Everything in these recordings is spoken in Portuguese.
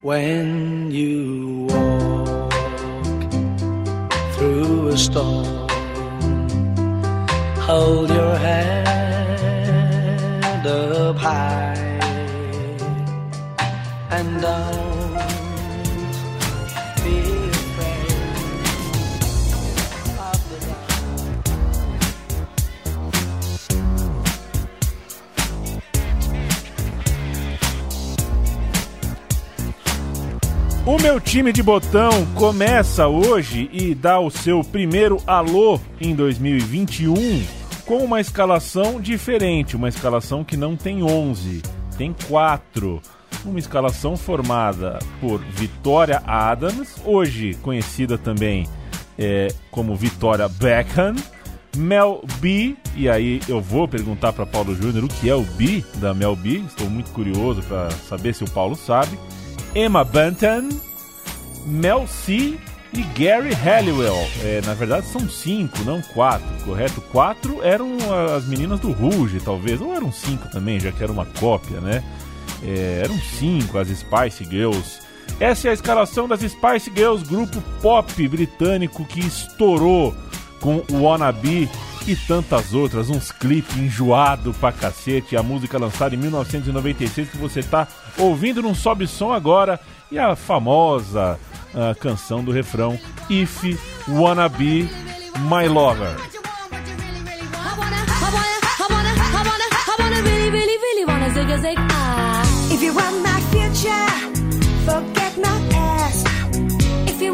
When you walk through a storm, hold your head up high and don't O meu time de botão começa hoje e dá o seu primeiro alô em 2021 com uma escalação diferente, uma escalação que não tem 11, tem 4. Uma escalação formada por Vitória Adams, hoje conhecida também é, como Vitória Beckham, Mel B, e aí eu vou perguntar para Paulo Júnior o que é o B da Mel B, estou muito curioso para saber se o Paulo sabe. Emma Bunton, Mel C e Gary Halliwell. É, na verdade são cinco, não quatro, correto? Quatro eram as meninas do Rouge, talvez, ou eram cinco também, já que era uma cópia, né? É, eram cinco as Spice Girls. Essa é a escalação das Spice Girls, grupo pop britânico que estourou com o Wannabe e tantas outras, uns clipes enjoado pra cacete, a música lançada em 1996 que você tá ouvindo num sobe som agora e a famosa ah, canção do refrão If Wanna Be My Lover. If you want my future, forget my past. If you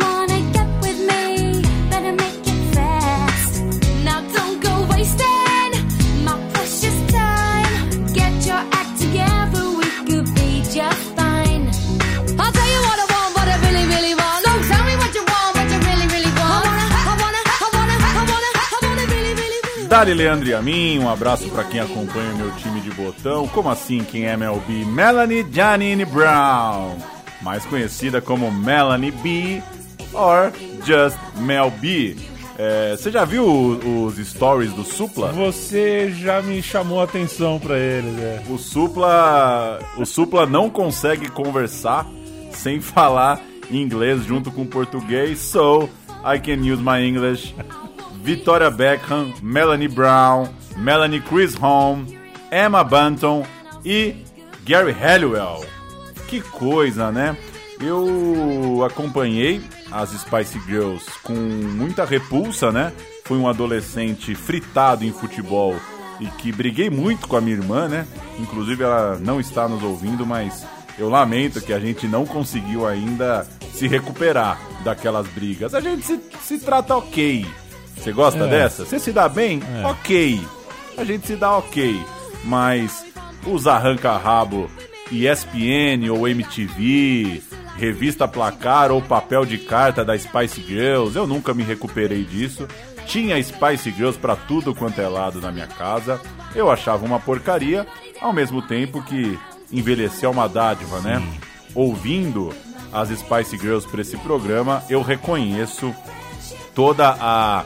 Dali Leandro e a mim, um abraço pra quem acompanha o meu time de botão. Como assim, quem é MLB? Melanie Janine Brown, mais conhecida como Melanie B or just Mel B. É, você já viu os stories do Supla? Você já me chamou a atenção pra ele, né? O Supla, o Supla não consegue conversar sem falar inglês junto com português, so I can use my English. Victoria Beckham, Melanie Brown, Melanie Chris Home, Emma Bunton e Gary Halliwell. Que coisa, né? Eu acompanhei as Spice Girls com muita repulsa, né? Fui um adolescente fritado em futebol e que briguei muito com a minha irmã, né? Inclusive ela não está nos ouvindo, mas eu lamento que a gente não conseguiu ainda se recuperar daquelas brigas. A gente se, se trata ok. Você gosta É. dessa? Você se dá bem? É. Ok. A gente se dá ok. Mas os arranca-rabo ESPN ou MTV, revista Placar ou papel de carta da Spice Girls, eu nunca me recuperei disso. Tinha Spice Girls pra tudo quanto é lado na minha casa. Eu achava uma porcaria, ao mesmo tempo que envelhecer é uma dádiva, né? Ouvindo as Spice Girls pra esse programa, eu reconheço toda a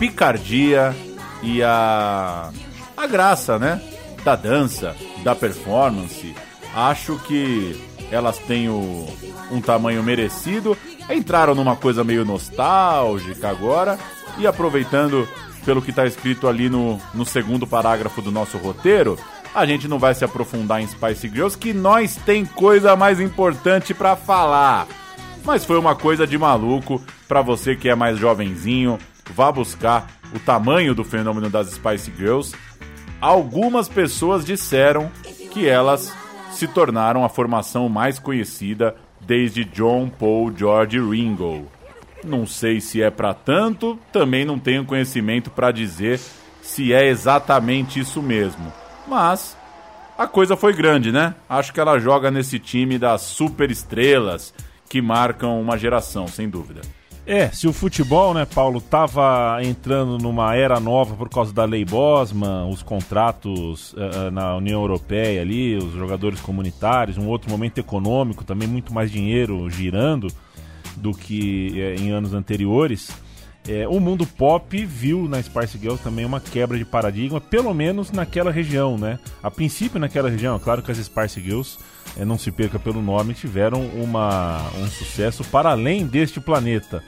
picardia e a a graça, né, da dança, da performance. Acho que elas têm o, um tamanho merecido. Entraram numa coisa meio nostálgica agora e aproveitando pelo que está escrito ali no, no segundo parágrafo do nosso roteiro, a gente não vai se aprofundar em Spice Girls, que nós tem coisa mais importante para falar. Mas foi uma coisa de maluco para você que é mais jovenzinho, vá buscar o tamanho do fenômeno das Spice Girls. Algumas pessoas disseram que elas se tornaram a formação mais conhecida desde John, Paul, George e Ringo. Não sei se é para tanto, também não tenho conhecimento para dizer se é exatamente isso mesmo. Mas a coisa foi grande, né? Acho que ela joga nesse time das super estrelas que marcam uma geração, sem dúvida. É, se o futebol, né, Paulo, tava entrando numa era nova por causa da lei Bosman, os contratos eh, na União Europeia ali, os jogadores comunitários, um outro momento econômico, também muito mais dinheiro girando do que eh, em anos anteriores. o mundo pop viu na Spice Girls também uma quebra de paradigma, pelo menos naquela região, né? A princípio naquela região, é claro que as Spice Girls é, não se perca pelo nome, tiveram uma, um sucesso para além deste planeta.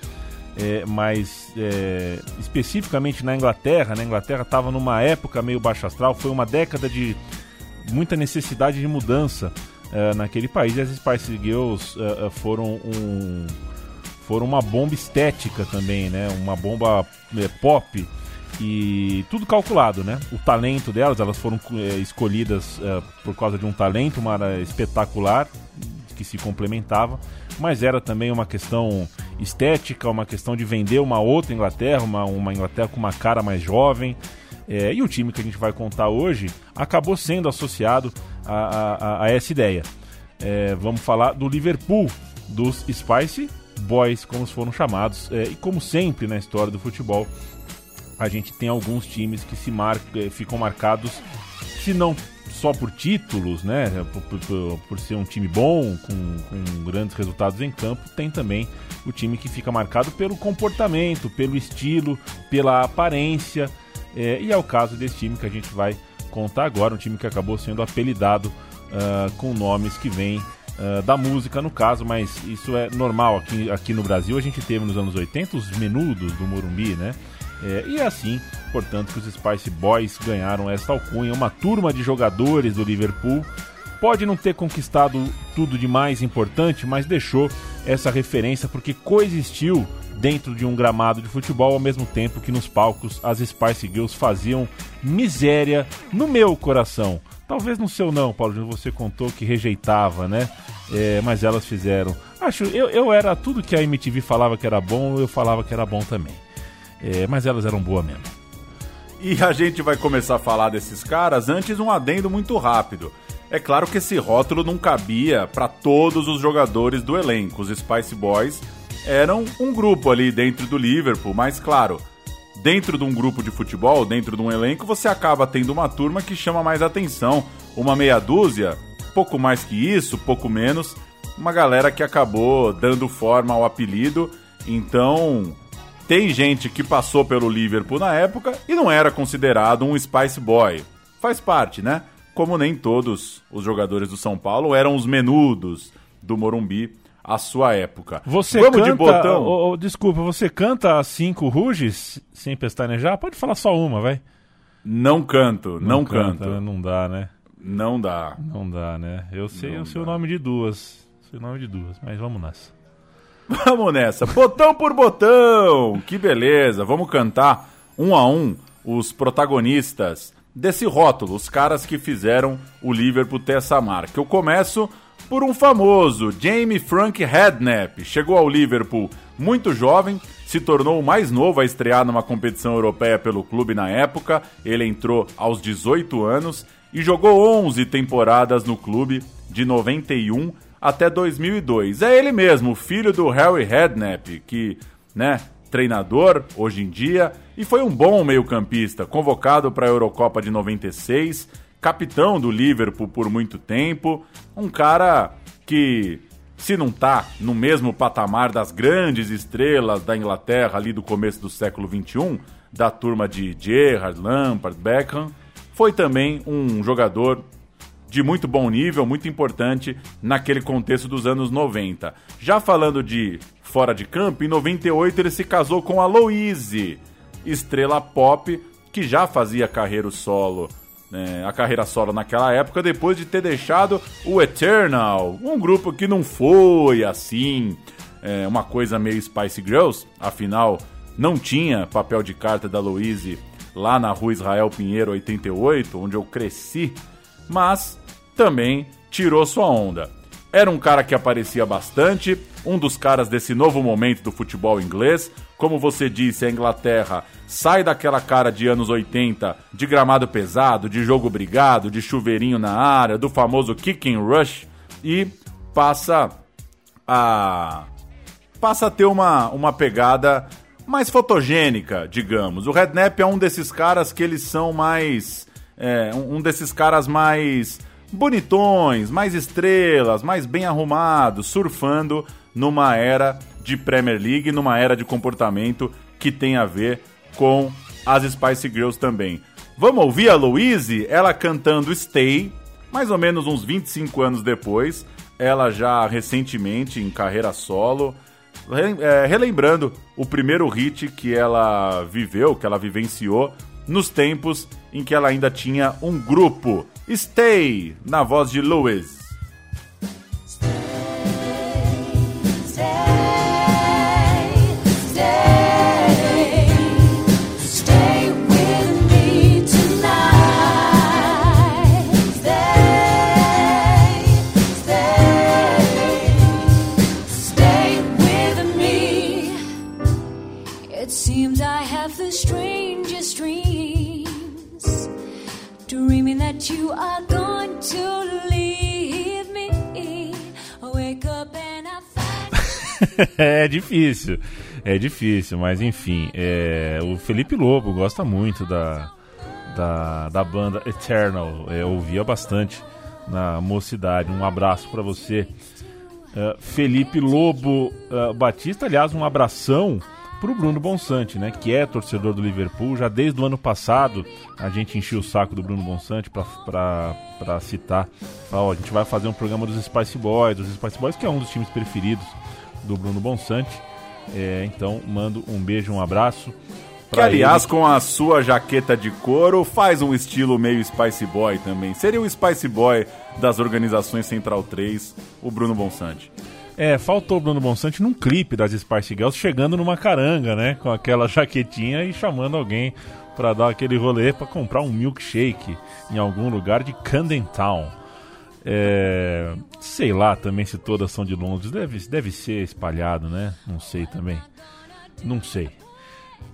É, mas é, especificamente na Inglaterra, na Inglaterra estava numa época meio baixa astral, foi uma década de muita necessidade de mudança é, naquele país. E as Spice Girls é, é, foram um foram uma bomba estética também, né? Uma bomba pop e tudo calculado, né? O talento delas, elas foram é, escolhidas é, por causa de um talento uma, espetacular que se complementava, mas era também uma questão estética, uma questão de vender uma outra Inglaterra, uma, uma Inglaterra com uma cara mais jovem. É, e o time que a gente vai contar hoje acabou sendo associado a, a, a essa ideia. É, vamos falar do Liverpool, dos Spice Boys, como foram chamados. É, e como sempre na história do futebol, a gente tem alguns times que se mar eh, ficam marcados, se não só por títulos, né, por, por, por ser um time bom, com, com, grandes resultados em campo, tem também o time que fica marcado pelo comportamento, pelo estilo, pela aparência, é, e é o caso desse time que a gente vai contar agora, um time que acabou sendo apelidado uh, com nomes que vêm uh, da música no caso, mas isso é normal aqui, aqui no Brasil, a gente teve nos anos 80 os menudos do Morumbi, né, é, e é assim, portanto, que os Spice Boys ganharam esta alcunha, uma turma de jogadores do Liverpool. Pode não ter conquistado tudo de mais importante, mas deixou essa referência porque coexistiu dentro de um gramado de futebol ao mesmo tempo que nos palcos as Spice Girls faziam miséria no meu coração. Talvez no seu não, Paulo Júnior, você contou que rejeitava, né? É, mas elas fizeram. Acho, eu, eu era tudo que a MTV falava que era bom, eu falava que era bom também. É, mas elas eram boas mesmo. E a gente vai começar a falar desses caras antes um adendo muito rápido. É claro que esse rótulo não cabia para todos os jogadores do elenco. Os Spice Boys eram um grupo ali dentro do Liverpool, mas claro, dentro de um grupo de futebol, dentro de um elenco, você acaba tendo uma turma que chama mais atenção. Uma meia dúzia, pouco mais que isso, pouco menos, uma galera que acabou dando forma ao apelido. Então, tem gente que passou pelo Liverpool na época e não era considerado um Spice Boy. Faz parte, né? Como nem todos os jogadores do São Paulo eram os menudos do Morumbi à sua época. Você Vamos canta, de botão. Oh, oh, desculpa, você canta as cinco ruges sem pestanejar? Pode falar só uma, vai. Não canto, não, não canta, canto. Não dá, né? Não dá. Não dá, né? Eu sei, eu sei o nome de duas. Sei o nome de duas, mas vamos nessa. Vamos nessa, botão por botão. Que beleza. Vamos cantar um a um os protagonistas desse rótulo, os caras que fizeram o Liverpool ter essa marca. Eu começo por um famoso, Jamie Frank Redknapp. Chegou ao Liverpool muito jovem, se tornou o mais novo a estrear numa competição europeia pelo clube na época. Ele entrou aos 18 anos e jogou 11 temporadas no clube de 91 até 2002. É ele mesmo, filho do Harry Redknapp, que, né, treinador hoje em dia e foi um bom meio-campista, convocado para a Eurocopa de 96, capitão do Liverpool por muito tempo, um cara que se não tá no mesmo patamar das grandes estrelas da Inglaterra ali do começo do século 21, da turma de Gerrard, Lampard, Beckham, foi também um jogador de muito bom nível, muito importante naquele contexto dos anos 90. Já falando de fora de campo, em 98 ele se casou com a Louise, estrela pop que já fazia carreira solo. É, a carreira solo naquela época, depois de ter deixado o Eternal, um grupo que não foi assim, é, uma coisa meio Spice Girls, afinal não tinha papel de carta da Louise lá na rua Israel Pinheiro 88, onde eu cresci, mas também tirou sua onda. Era um cara que aparecia bastante, um dos caras desse novo momento do futebol inglês. Como você disse, a Inglaterra sai daquela cara de anos 80, de gramado pesado, de jogo brigado, de chuveirinho na área, do famoso kick and rush e passa a passa a ter uma, uma pegada mais fotogênica, digamos. O Redknapp é um desses caras que eles são mais é, um desses caras mais bonitões, mais estrelas, mais bem arrumados, surfando numa era de Premier League, numa era de comportamento que tem a ver com as Spice Girls também. Vamos ouvir a Louise, ela cantando Stay, Mais ou menos uns 25 anos depois, ela já recentemente em carreira solo, é, relembrando o primeiro hit que ela viveu, que ela vivenciou nos tempos em que ela ainda tinha um grupo. Stay, na voz de Lewis. é difícil, é difícil, mas enfim, é, o Felipe Lobo gosta muito da, da, da banda Eternal, é, eu ouvia bastante na mocidade. Um abraço pra você, É, Felipe Lobo é, Batista. Aliás, um abração pro Bruno Bonsante, né, que é torcedor do Liverpool. Já desde o ano passado a gente encheu o saco do Bruno Bonsante pra citar. Ó, a gente vai fazer um programa dos Spice Boys, dos Spice Boys, que é um dos times preferidos do Bruno Bonsante. É, então, mando um beijo, um abraço. Que, aliás, ele. com a sua jaqueta de couro, faz um estilo meio Spice Boy também. Seria o Spice Boy das organizações Central 3, o Bruno Bonsante. É, faltou o Bruno Bonsante num clipe das Spice Girls chegando numa caranga, né? Com aquela jaquetinha e chamando alguém pra dar aquele rolê pra comprar um milkshake em algum lugar de Camden Town. É, sei lá também se todas são de Londres. Deve, deve ser espalhado, né? Não sei também. Não sei.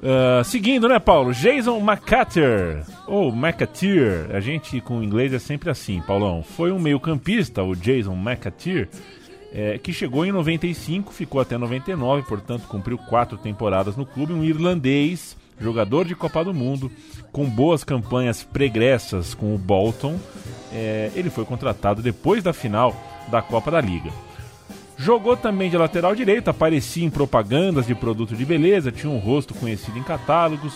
Ah, seguindo, né, Paulo? Jason McCatter, ou McAteer, a gente com o inglês é sempre assim, Paulão. Foi um meio-campista, o Jason McAteer, é, que chegou em 95, ficou até 99, portanto cumpriu quatro temporadas no clube. Um irlandês, jogador de Copa do Mundo, com boas campanhas pregressas com o Bolton. É, ele foi contratado depois da final da Copa da Liga. Jogou também de lateral direito, aparecia em propagandas de produto de beleza, tinha um rosto conhecido em catálogos.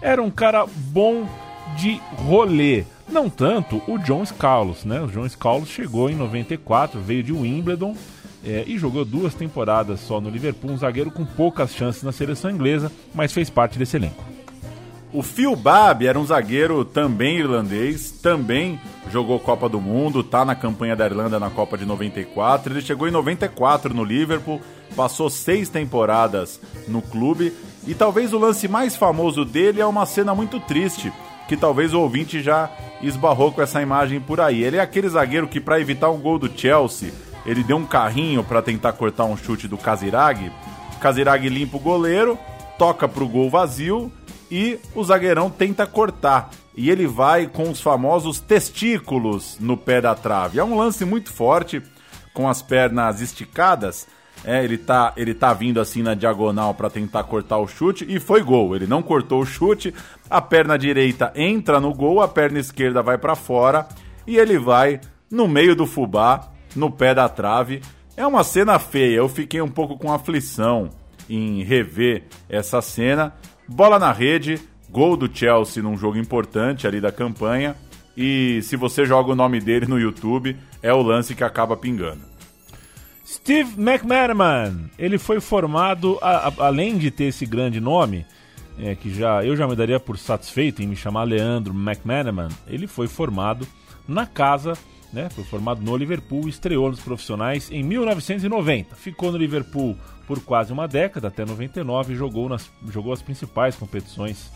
Era um cara bom de rolê. Não tanto o John Scallos, né? O John Scallos chegou em 94, veio de Wimbledon é, e jogou duas temporadas só no Liverpool. Um zagueiro com poucas chances na seleção inglesa, mas fez parte desse elenco. O Phil Babb era um zagueiro também irlandês, também jogou Copa do Mundo, tá na campanha da Irlanda na Copa de 94. Ele chegou em 94 no Liverpool, passou seis temporadas no clube e talvez o lance mais famoso dele é uma cena muito triste, que talvez o ouvinte já esbarrou com essa imagem por aí. Ele é aquele zagueiro que para evitar um gol do Chelsea, ele deu um carrinho para tentar cortar um chute do Kazirag. Kazirag limpa o goleiro, toca pro gol vazio e o zagueirão tenta cortar. E ele vai com os famosos testículos no pé da trave. É um lance muito forte, com as pernas esticadas. É, ele tá, ele tá vindo assim na diagonal para tentar cortar o chute e foi gol. Ele não cortou o chute, a perna direita entra no gol, a perna esquerda vai para fora e ele vai no meio do fubá, no pé da trave. É uma cena feia, eu fiquei um pouco com aflição em rever essa cena. Bola na rede, gol do Chelsea num jogo importante ali da campanha. E se você joga o nome dele no YouTube, é o lance que acaba pingando. Steve McManaman, ele foi formado, a- a- além de ter esse grande nome, é, que já eu já me daria por satisfeito em me chamar Leandro McManaman, ele foi formado na casa, né, foi formado no Liverpool, estreou nos profissionais em 1990. Ficou no Liverpool por quase uma década, até 99, e jogou, nas, jogou as principais competições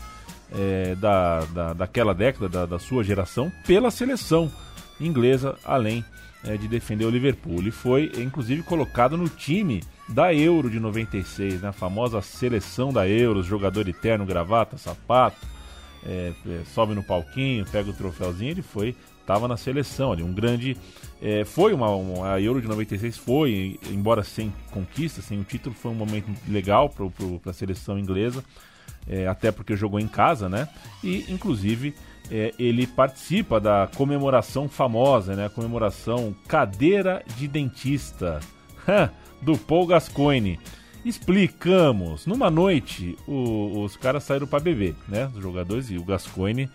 é, da, da, daquela década, da, da sua geração, pela seleção inglesa, além é, de defender o Liverpool. Ele foi, inclusive, colocado no time da Euro de 96, né? a famosa seleção da Euro, jogador eterno, gravata, sapato, é, sobe no palquinho, pega o troféuzinho, ele foi, estava na seleção ali, um grande, é, foi uma, uma- a Euro de 96 foi, embora sem conquista, sem o título, foi um momento legal para a seleção inglesa, é, até porque jogou em casa, né? E inclusive é, ele participa da comemoração famosa, né? A comemoração cadeira de dentista do Paul Gascoigne. Explicamos. Numa noite, o- os caras saíram para beber, né? Os jogadores e o Gascoigne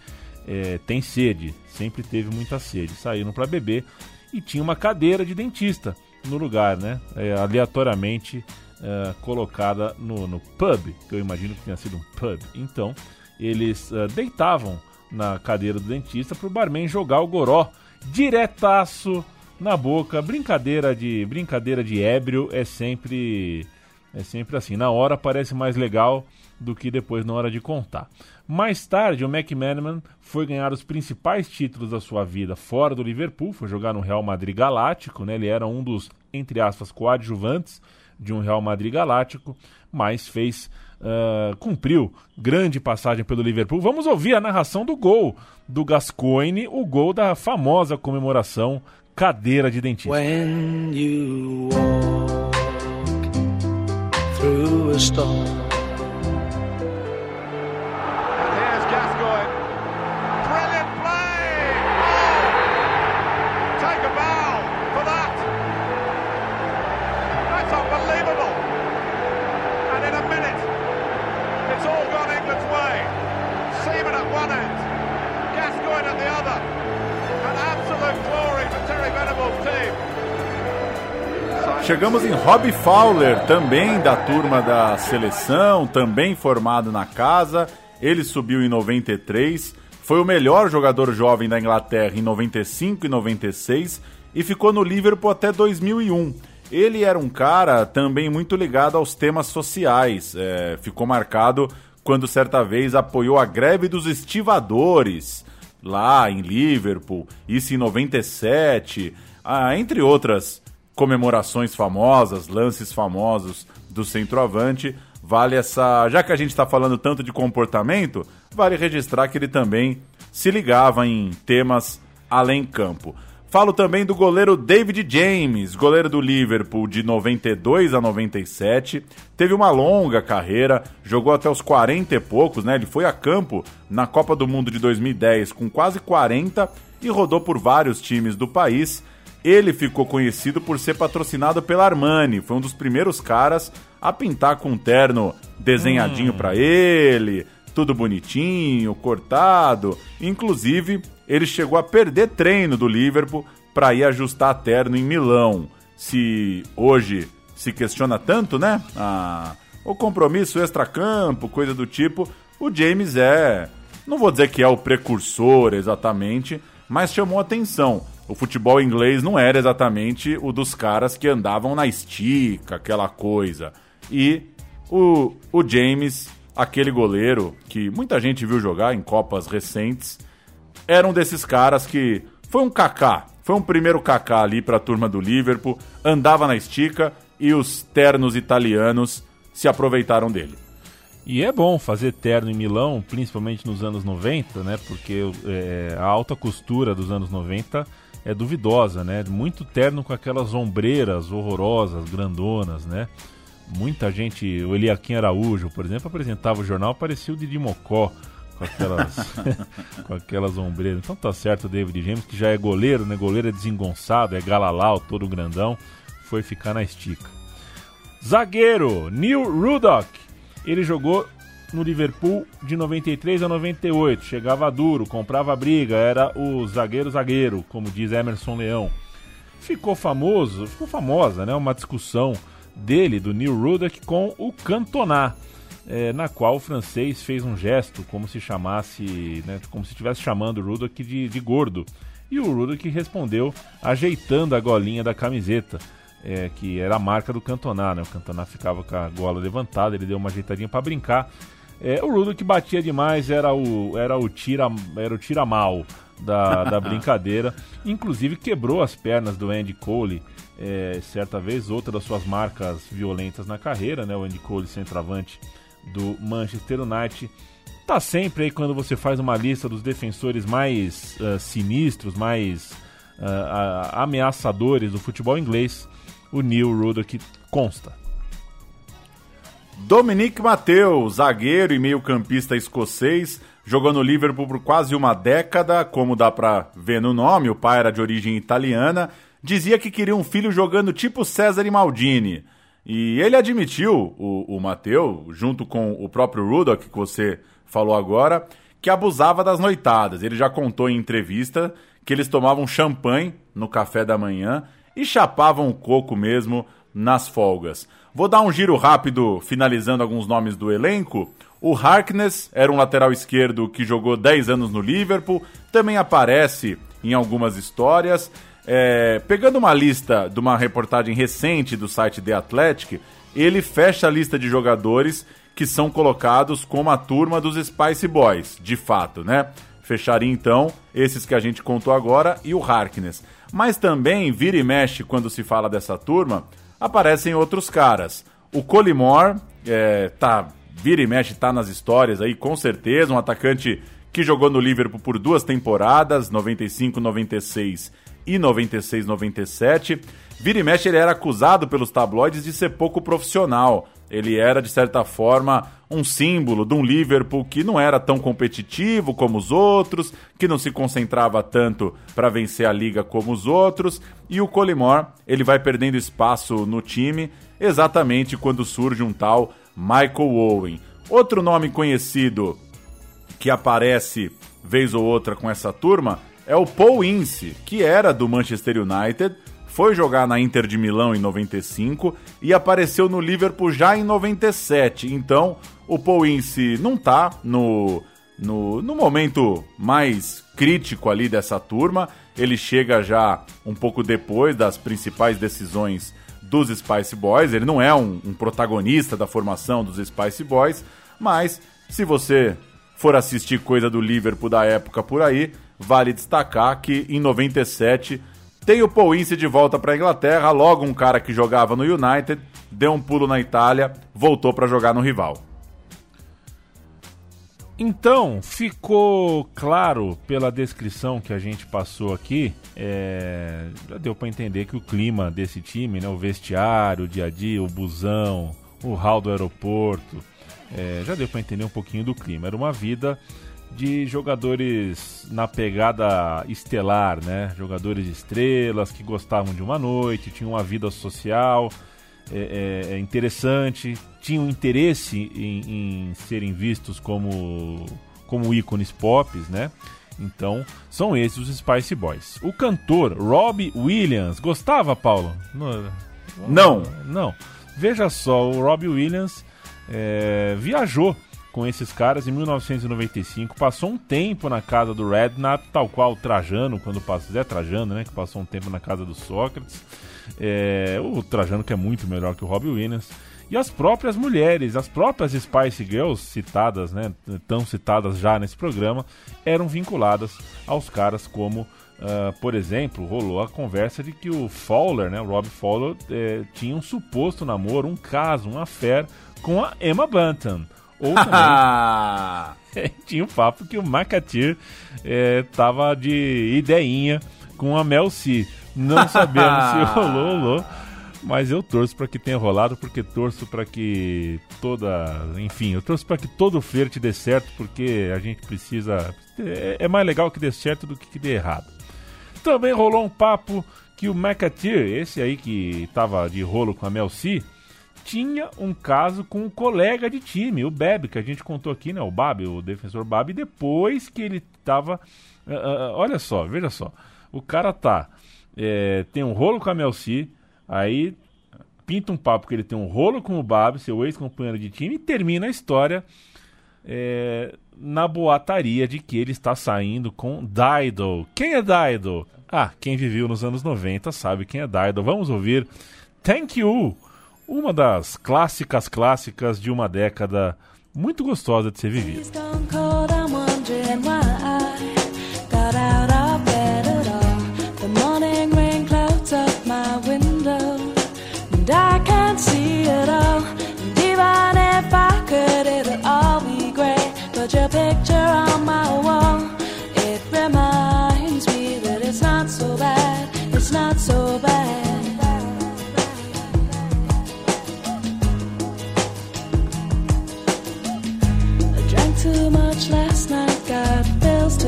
é, tem sede, sempre teve muita sede. Saíram para beber e tinha uma cadeira de dentista no lugar, né? É, aleatoriamente é, colocada no, no pub, que eu imagino que tenha sido um pub. Então, eles é, deitavam na cadeira do dentista para o barman jogar o goró diretaço na boca. Brincadeira de brincadeira de ébrio é sempre é sempre assim. Na hora parece mais legal do que depois na hora de contar. Mais tarde, o McManaman foi ganhar os principais títulos da sua vida fora do Liverpool, foi jogar no Real Madrid Galáctico, né? Ele era um dos, entre aspas, coadjuvantes de um Real Madrid Galáctico, mas fez uh, cumpriu grande passagem pelo Liverpool. Vamos ouvir a narração do gol do Gascoigne, o gol da famosa comemoração cadeira de dentista. When you walk through a storm. Chegamos em Rob Fowler, também da turma da seleção, também formado na casa. Ele subiu em 93, foi o melhor jogador jovem da Inglaterra em 95 e 96 e ficou no Liverpool até 2001. Ele era um cara também muito ligado aos temas sociais. é, ficou marcado quando certa vez apoiou a greve dos estivadores lá em Liverpool, isso em 97, ah, entre outras comemorações famosas, lances famosos do centroavante. Vale essa. Já que a gente está falando tanto de comportamento, vale registrar que ele também se ligava em temas além campo. Falo também do goleiro David James, goleiro do Liverpool de 92 a 97. Teve uma longa carreira, jogou até os 40 e poucos, né? Ele foi a campo na Copa do Mundo de 2010 com quase 40 e rodou por vários times do país. Ele ficou conhecido por ser patrocinado pela Armani, foi um dos primeiros caras a pintar com um terno desenhadinho pra ele, tudo bonitinho, cortado. Inclusive, ele chegou a perder treino do Liverpool para ir ajustar terno em Milão. Se hoje se questiona tanto, né? Ah, o compromisso extracampo, coisa do tipo, o James é, não vou dizer que é o precursor exatamente, mas chamou atenção. O futebol inglês não era exatamente o dos caras que andavam na estica, aquela coisa. E o, o James, aquele goleiro que muita gente viu jogar em Copas recentes, era um desses caras que foi um Kaká, foi um primeiro Kaká ali para a turma do Liverpool, andava na estica e os ternos italianos se aproveitaram dele. E é bom fazer terno em Milão, principalmente nos anos 90, né? Porque é, a alta costura dos anos 90 é duvidosa, né? Muito terno com aquelas ombreiras horrorosas, grandonas, né? Muita gente, o Eliakim Araújo, por exemplo, apresentava o jornal, parecia o Didi Mocó com aquelas, com aquelas ombreiras. Então tá certo o David James, que já é goleiro, né? Goleiro é desengonçado, é galalau, todo grandão, foi ficar na estica. Zagueiro, Neil Ruddock. Ele jogou no Liverpool de 93 a 98. Chegava duro, comprava briga, era o zagueiro zagueiro, como diz Emerson Leão. Ficou famoso, ficou famosa, né? Uma discussão dele, do Neil Ruddock, com o Cantona, eh, na qual o francês fez um gesto como se chamasse, né, como se estivesse chamando o Ruddock de, de gordo. E o Ruddock respondeu ajeitando a golinha da camiseta é, que era a marca do Cantona, né? O Cantona ficava com a gola levantada, ele deu uma ajeitadinha para brincar. É, o Rudo que batia demais era o era o tira era o tira mal da, da brincadeira. Inclusive quebrou as pernas do Andy Cole é, certa vez, outra das suas marcas violentas na carreira, né? O Andy Cole centroavante do Manchester United. Tá sempre aí quando você faz uma lista dos defensores mais ah, sinistros, mais ah, ah, ameaçadores do futebol inglês, o Neil Ruddock consta. Dominic Mateus, zagueiro e meio-campista escocês, jogou no Liverpool por quase uma década, como dá pra ver no nome, o pai era de origem italiana, dizia que queria um filho jogando tipo César e Maldini. E ele admitiu, o, o Mateus, junto com o próprio Ruddock, que você falou agora, que abusava das noitadas. Ele já contou em entrevista que eles tomavam champanhe no café da manhã e chapavam o coco mesmo nas folgas. Vou dar um giro rápido, finalizando alguns nomes do elenco. O Harkness era um lateral esquerdo que jogou 10 anos no Liverpool, também aparece em algumas histórias. É, pegando uma lista de uma reportagem recente do site The Athletic, ele fecha a lista de jogadores que são colocados como a turma dos Spice Boys, de fato, né? Fecharia então esses que a gente contou agora e o Harkness. Mas também, vira e mexe, quando se fala dessa turma, aparecem outros caras. O Colimore, é, tá, vira e mexe, tá nas histórias aí, com certeza, um atacante que jogou no Liverpool por duas temporadas, 95, 96 e 96, 97. Vira e mexe, ele era acusado pelos tabloides de ser pouco profissional. Ele era, de certa forma, um símbolo de um Liverpool que não era tão competitivo como os outros, que não se concentrava tanto para vencer a liga como os outros. E o Colimore, ele vai perdendo espaço no time exatamente quando surge um tal Michael Owen. Outro nome conhecido que aparece vez ou outra com essa turma é o Paul Ince, que era do Manchester United, foi jogar na Inter de Milão em 95 e apareceu no Liverpool já em 97. Então, o Paul Ince não tá no, no, no momento mais crítico ali dessa turma. Ele chega já um pouco depois das principais decisões dos Spice Boys. Ele não é um, um protagonista da formação dos Spice Boys, mas se você for assistir coisa do Liverpool da época por aí, vale destacar que em 97 tem o Paul Ince de volta para a Inglaterra, logo um cara que jogava no United, deu um pulo na Itália, voltou para jogar no rival. Então, ficou claro pela descrição que a gente passou aqui, é, já deu para entender que o clima desse time, né, o vestiário, o dia a dia, o busão, o hall do aeroporto, é, já deu para entender um pouquinho do clima. Era uma vida de jogadores na pegada estelar, né? Jogadores estrelas que gostavam de uma noite, tinham uma vida social é, é, é interessante, tinham interesse em, em, serem vistos como, como ícones pop, né? Então, são esses os Spice Boys. O cantor Robbie Williams, gostava, Paulo? Não. Não. Veja só, o Robbie Williams é, viajou com esses caras em 1995, passou um tempo na casa do Redknapp, tal qual Trajano, quando passou, Zé Trajano, né, que passou um tempo na casa do Sócrates. É, o Trajano que é muito melhor que o Robbie Williams. E as próprias mulheres, as próprias Spice Girls citadas, né, tão citadas já nesse programa, eram vinculadas aos caras como Uh, por exemplo, rolou a conversa de que o Fowler, né, o Rob Fowler, eh, tinha um suposto namoro, um caso, um affair com a Emma Bunton. Ou também tinha um papo que o McAteer é, tava de ideinha com a Mel C. Não sabemos se rolou, rolou. Mas eu torço para que tenha rolado, porque torço para que toda. Enfim, eu torço para que todo flerte dê certo, porque a gente precisa. É, é mais legal que dê certo do que que dê errado. Também rolou um papo que o McAteer, esse aí que tava de rolo com a Mel C, tinha um caso com um colega de time, o Beb, que a gente contou aqui, né? O Babi, o defensor Babi, depois que ele tava. Uh, uh, olha só, veja só. O cara tá. É, tem um rolo com a Melci, aí pinta um papo que ele tem um rolo com o Babi, seu ex-companheiro de time, e termina a história é, na boataria de que ele está saindo com Dido. Quem é Dido? Ah, quem viveu nos anos 90 sabe quem é Dido. Vamos ouvir Thank You uma das clássicas clássicas de uma década muito gostosa de ser vivida.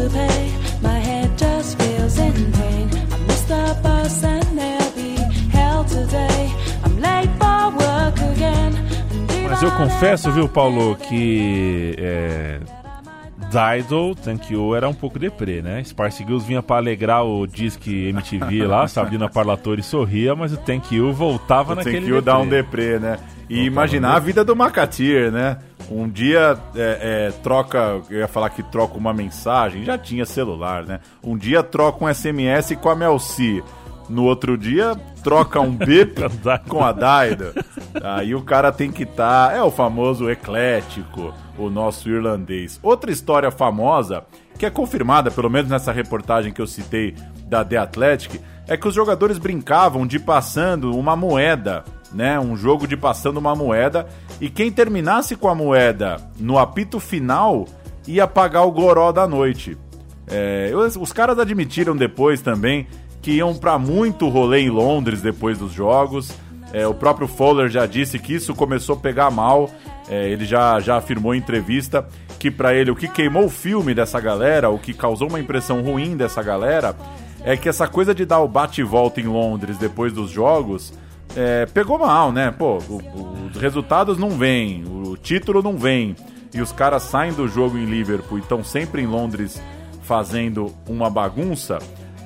To pay. My head just feels in pain. I missed the bus and there'll be hell today. I'm late for work again. And Mas eu confesso, viu, Paulo, que é, Dido, Thank You era um pouco deprê, né? Sparse Girls vinha pra alegrar o Disque MTV lá, Sabrina Parlatore sorria, mas o Thank You voltava O naquele Thank You dá um deprê, né? E imaginar a vida do Macatir, né? Um dia é, é, troca, eu ia falar que troca uma mensagem, já tinha celular, né? Um dia troca um SMS com a Melci. No outro dia, troca um bip com a Daida. Aí o cara tem que estar. é o famoso eclético, o nosso irlandês. Outra história famosa, que é confirmada, pelo menos nessa reportagem que eu citei da The Athletic, é que os jogadores brincavam de passando uma moeda, né? Um jogo de passando uma moeda. E quem terminasse com a moeda no apito final ia pagar o goró da noite. É, os, caras admitiram depois também que iam para muito rolê em Londres depois dos jogos. É, o próprio Fowler já disse que isso começou a pegar mal. É, ele já, já afirmou em entrevista que para ele o que queimou o filme dessa galera, o que causou uma impressão ruim dessa galera, é que essa coisa de dar o bate volta em Londres depois dos jogos é, pegou mal, né? Pô, o- os resultados não vêm, o título não vem. E os caras saem do jogo em Liverpool e estão sempre em Londres fazendo uma bagunça.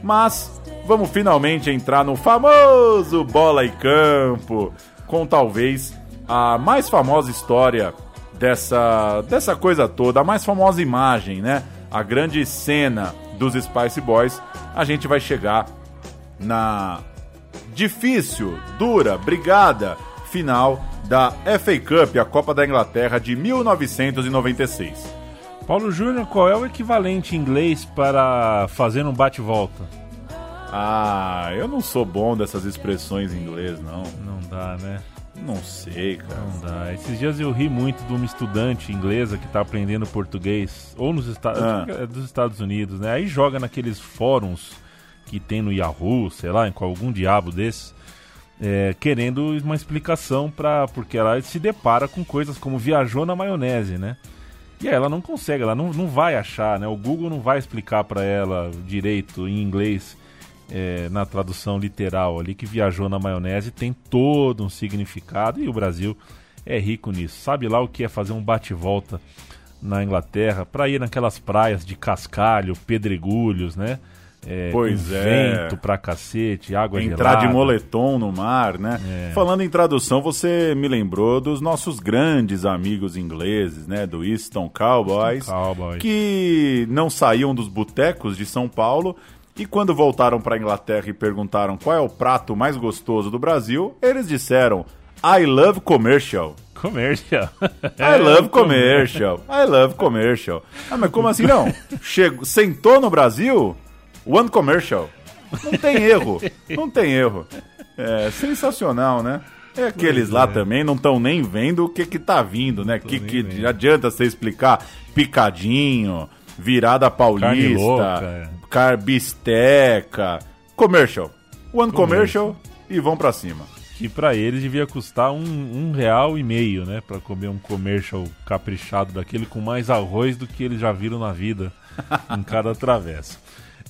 Mas vamos finalmente entrar no famoso bola e campo, com talvez a mais famosa história dessa, dessa coisa toda, a mais famosa imagem, né? A grande cena dos Spice Boys. A gente vai chegar na difícil, dura, brigada final da FA Cup, a Copa da Inglaterra de 1996. Paulo Júnior, qual é o equivalente em inglês para fazer um bate-volta? Ah, eu não sou bom dessas expressões em inglês, não. Não dá, né? Não sei, cara. Não dá. Esses dias eu ri muito de uma estudante inglesa que tá aprendendo português, ou nos Estados, Ah. é dos Estados Unidos, né? Aí joga naqueles fóruns que tem no Yahoo, sei lá, em algum diabo desses, é, querendo uma explicação para porque ela se depara com coisas como viajou na maionese, né? E ela não consegue, ela não, não vai achar, né? O Google não vai explicar para ela direito em inglês é, na tradução literal ali que viajou na maionese tem todo um significado e o Brasil é rico nisso. Sabe lá o que é fazer um bate-volta na Inglaterra para ir naquelas praias de cascalho, pedregulhos, né? É, Pois é. vento pra cacete, água Entrar gelada. de moletom no mar, né? É. Falando em tradução, você me lembrou dos nossos grandes amigos ingleses, né? Do Easton Cowboys, Cowboys. que não saíam dos botecos de São Paulo e quando voltaram para Inglaterra e perguntaram qual é o prato mais gostoso do Brasil, eles disseram I love commercial. Comercial. I love commercial. I love commercial. Ah, mas como assim não? Chegou, sentou no Brasil? One commercial. Não tem erro. Não tem erro. É sensacional, né? É aqueles lá também não estão nem vendo o que que tá vindo, né? Que, que vendo. adianta você explicar picadinho, virada paulista, louca, é. car bisteca, commercial. One commercial e vão pra cima. que pra eles devia custar um, um real e meio, né? Pra comer um commercial caprichado daquele com mais arroz do que eles já viram na vida em cada travessa.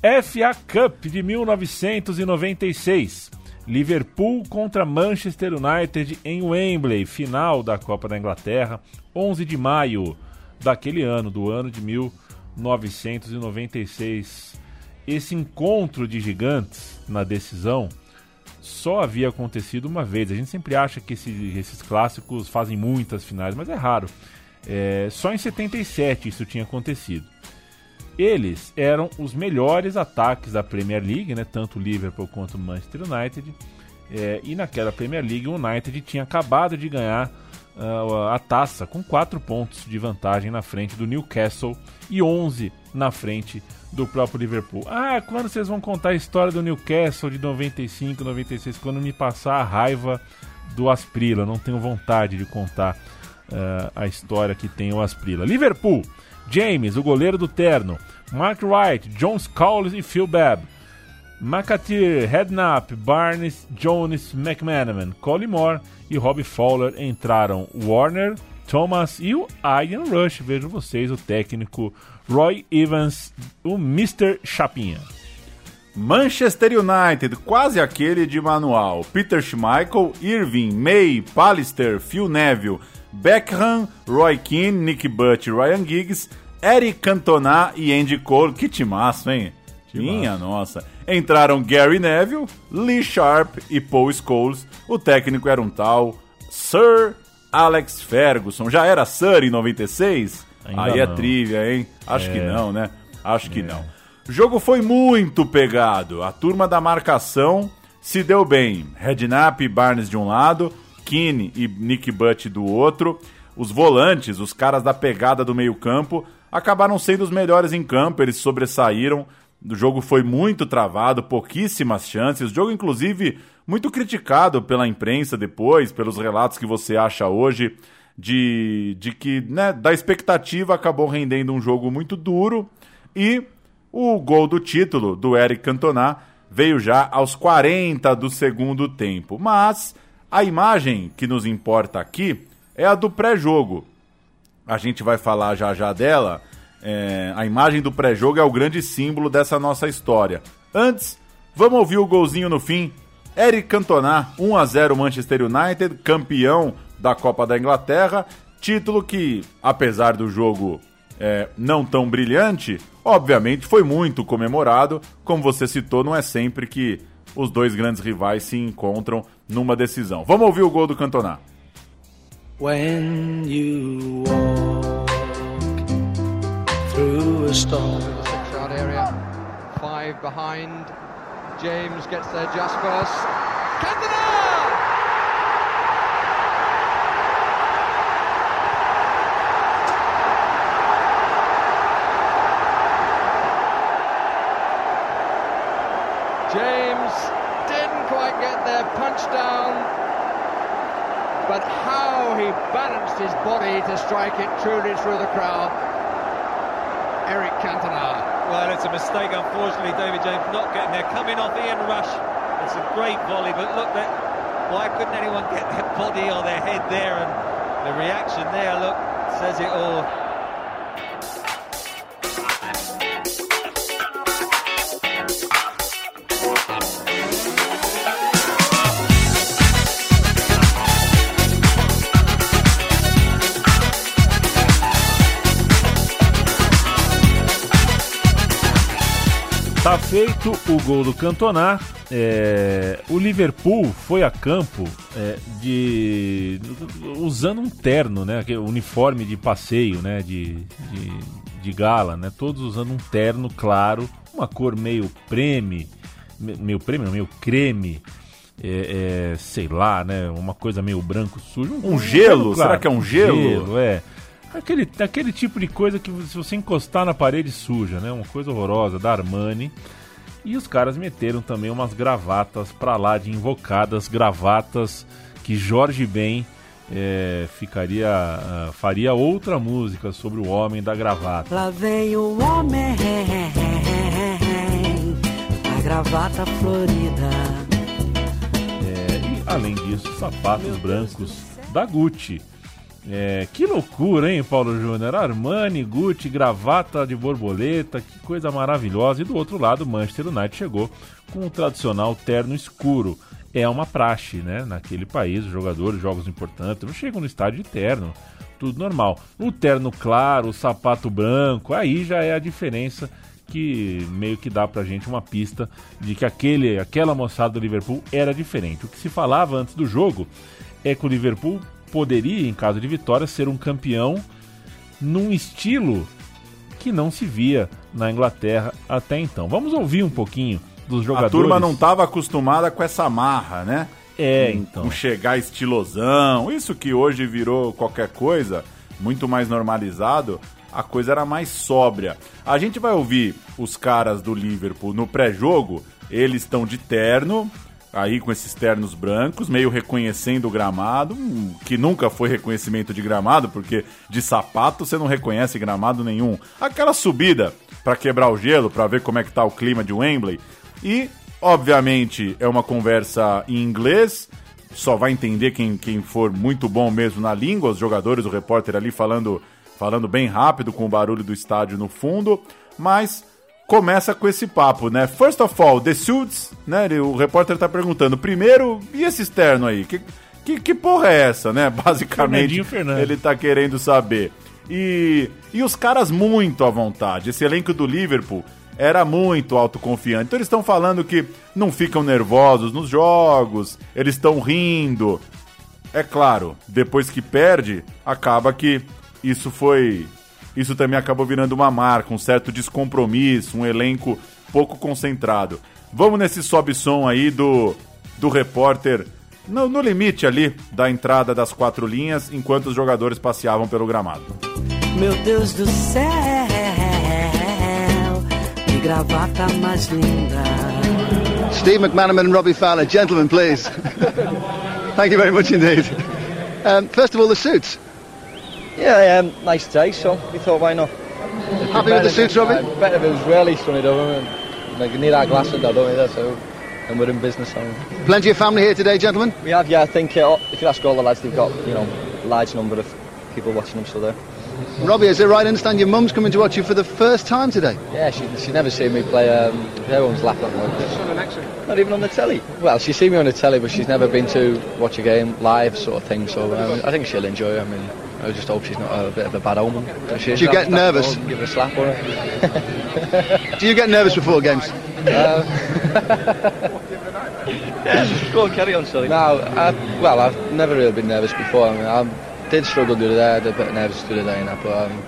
FA Cup de 1996. Liverpool contra Manchester United em Wembley, final da Copa da Inglaterra, 11 de maio daquele ano, do ano de 1996. Esse encontro de gigantes na decisão só havia acontecido uma vez. A gente sempre acha que esse- esses clássicos fazem muitas finais, mas é raro. É, só em 77 isso tinha acontecido. Eles eram os melhores ataques da Premier League, né? tanto o Liverpool quanto o Manchester United. É, e naquela Premier League, o United tinha acabado de ganhar ah, a taça com 4 pontos de vantagem na frente do Newcastle e 11 na frente do próprio Liverpool. Ah, quando vocês vão contar a história do Newcastle de 95, 96? Quando me passar a raiva do Asprila. Não tenho vontade de contar ah, a história que tem o Asprila. Liverpool, James, o goleiro do Terno, Mark Wright, John Scholes e Phil Babb. McAteer, Redknapp, Barnes, Jones, McManaman, Collymore e Rob Fowler entraram. Warner, Thomas e o Ian Rush. Vejo vocês, o técnico Roy Evans, o Mr. Chapinha. Manchester United, quase aquele de manual. Peter Schmeichel, Irving, May, Pallister, Phil Neville, Beckham, Roy Keane, Nick Butt e Ryan Giggs Eric Cantona e Andy Cole. Que timaço, hein? Minha nossa. Entraram Gary Neville, Lee Sharp e Paul Scholes. O técnico era um tal Sir Alex Ferguson. Já era Sir em 96? Ainda Aí é não. trivia, hein? Acho que É. não, né? Acho que não. O jogo foi muito pegado. A turma da marcação se deu bem. Redknapp e Barnes de um lado, Keane e Nick Butt do outro. Os volantes, os caras da pegada do meio-campo, acabaram sendo os melhores em campo, eles sobressaíram. O jogo foi muito travado, pouquíssimas chances. O jogo, inclusive, muito criticado pela imprensa depois, pelos relatos que você acha hoje, de, de que, né, da expectativa acabou rendendo um jogo muito duro. E o gol do título do Eric Cantona veio já aos 40 do segundo tempo. Mas a imagem que nos importa aqui é a do pré-jogo. A gente vai falar já já dela. É, a imagem do pré-jogo é o grande símbolo dessa nossa história. Antes, vamos ouvir o golzinho no fim. Eric Cantona, 1 a 0 Manchester United, campeão da Copa da Inglaterra. Título que, apesar do jogo é, não tão brilhante, obviamente foi muito comemorado. Como você citou, não é sempre que os dois grandes rivais se encontram numa decisão. Vamos ouvir o gol do Cantona. When you walk through a storm. Six yard area. Five behind. James gets there just first. Cantona! James quite get there, punched down. But how he balanced his body to strike it truly through the crowd. Eric Cantona. Well, it's a mistake, unfortunately, David James not getting there. Coming off Ian Rush, it's a great volley, but look, that why couldn't anyone get their body or their head there? And the reaction there, look, says it all. Tá feito o gol do Cantona. É, o Liverpool foi a campo é, de usando um terno, né? Aquele uniforme de passeio, né? De, de, de gala, né? Todos usando um terno claro, uma cor meio preme, me- meio preme, não, meio creme. é, é, sei lá, né? Uma coisa meio branco sujo. Um gelo? terno Será que é um gelo? é. Aquele, aquele tipo de coisa que se você encostar na parede suja, né? Uma coisa horrorosa da Armani. E os caras meteram também umas gravatas pra lá de invocadas, gravatas que Jorge Ben é, ficaria ah, faria outra música sobre o homem da gravata. Lá vem o homem, a gravata florida. É, e além disso, sapatos brancos da Gucci. É, que loucura, hein, Paulo Júnior? Armani, Gucci, gravata de borboleta, que coisa maravilhosa. E do outro lado, Manchester United chegou com o tradicional terno escuro. É uma praxe, né? Naquele país, os jogadores, jogos importantes, não chegam no estádio de terno. Tudo normal. O terno claro, o sapato branco, aí já é a diferença que meio que dá pra gente uma pista de que aquele, aquela moçada do Liverpool era diferente. O que se falava antes do jogo é que o Liverpool poderia, em caso de vitória, ser um campeão num estilo que não se via na Inglaterra até então. Vamos ouvir um pouquinho dos A jogadores. turma não estava acostumada com essa marra, né? É, Com- então. Com chegar estilosão. Isso que hoje virou qualquer coisa, muito mais normalizado, a coisa era mais sóbria. A gente vai ouvir os caras do Liverpool no pré-jogo, eles estão de terno, aí com esses ternos brancos, meio reconhecendo o gramado, que nunca foi reconhecimento de gramado, porque de sapato você não reconhece gramado nenhum. Aquela subida para quebrar o gelo, para ver como é que tá o clima de Wembley. E, obviamente, é uma conversa em inglês, só vai entender quem, quem for muito bom mesmo na língua, os jogadores, o repórter ali falando, falando bem rápido com o barulho do estádio no fundo, mas começa com esse papo, né? First of all, the suits, né? O repórter tá perguntando, primeiro, e esse externo aí? Que, que, que porra é essa, né? Basicamente, ele tá querendo saber. E, e os caras muito à vontade. Esse elenco do Liverpool era muito autoconfiante. Então eles estão falando que não ficam nervosos nos jogos, eles estão rindo. É claro, depois que perde, acaba que isso foi. Isso também acabou virando uma marca, um certo descompromisso, um elenco pouco concentrado. Vamos nesse sobe-som aí do, do repórter no, no limite ali da entrada das quatro linhas, enquanto os jogadores passeavam pelo gramado. Meu Deus do céu, que gravata mais linda. Steve McManaman and Robbie Fowler, gentlemen, please. Thank you very much indeed. Um, first of all, the suits. Yeah, um, nice day, so we thought why not. Happy with the suits, Robbie? Uh, better if it was really sunny. I mean, like you need our glasses though, don't we? That's so. And we're in business. So. Plenty of family here today, gentlemen. We have, yeah. I think uh, if you ask all the lads, they've got you know a large number of people watching them. So there. Robbie, is it right? I understand your mum's coming to watch you for the first time today. Yeah, she she's never seen me play. Um, everyone's laughing at me. Not even on the telly. Well, she's seen me on the telly, but she's never been to watch a game live, sort of thing. So um, I think she'll enjoy. it. I mean, I just hope she's not a bit of a bad omen. Do you get nervous? and Give her a slap on her. Do you get nervous before games? Go on, carry on, sorry. No, I, well, I've never really been nervous before. I mean, I did struggle the other day. I had a bit nervous the other day, and but um,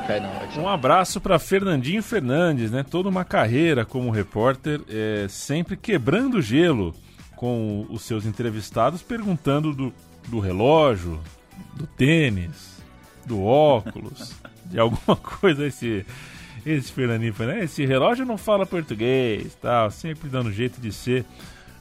okay now. Um abraço para Fernandinho Fernandes, né? Toda uma carreira como repórter, é, sempre quebrando gelo com os seus entrevistados, perguntando do, do relógio, do tênis, do óculos, de alguma coisa. Esse, esse Fernandinho Fernandes, esse relógio não fala português, tal, sempre dando jeito de ser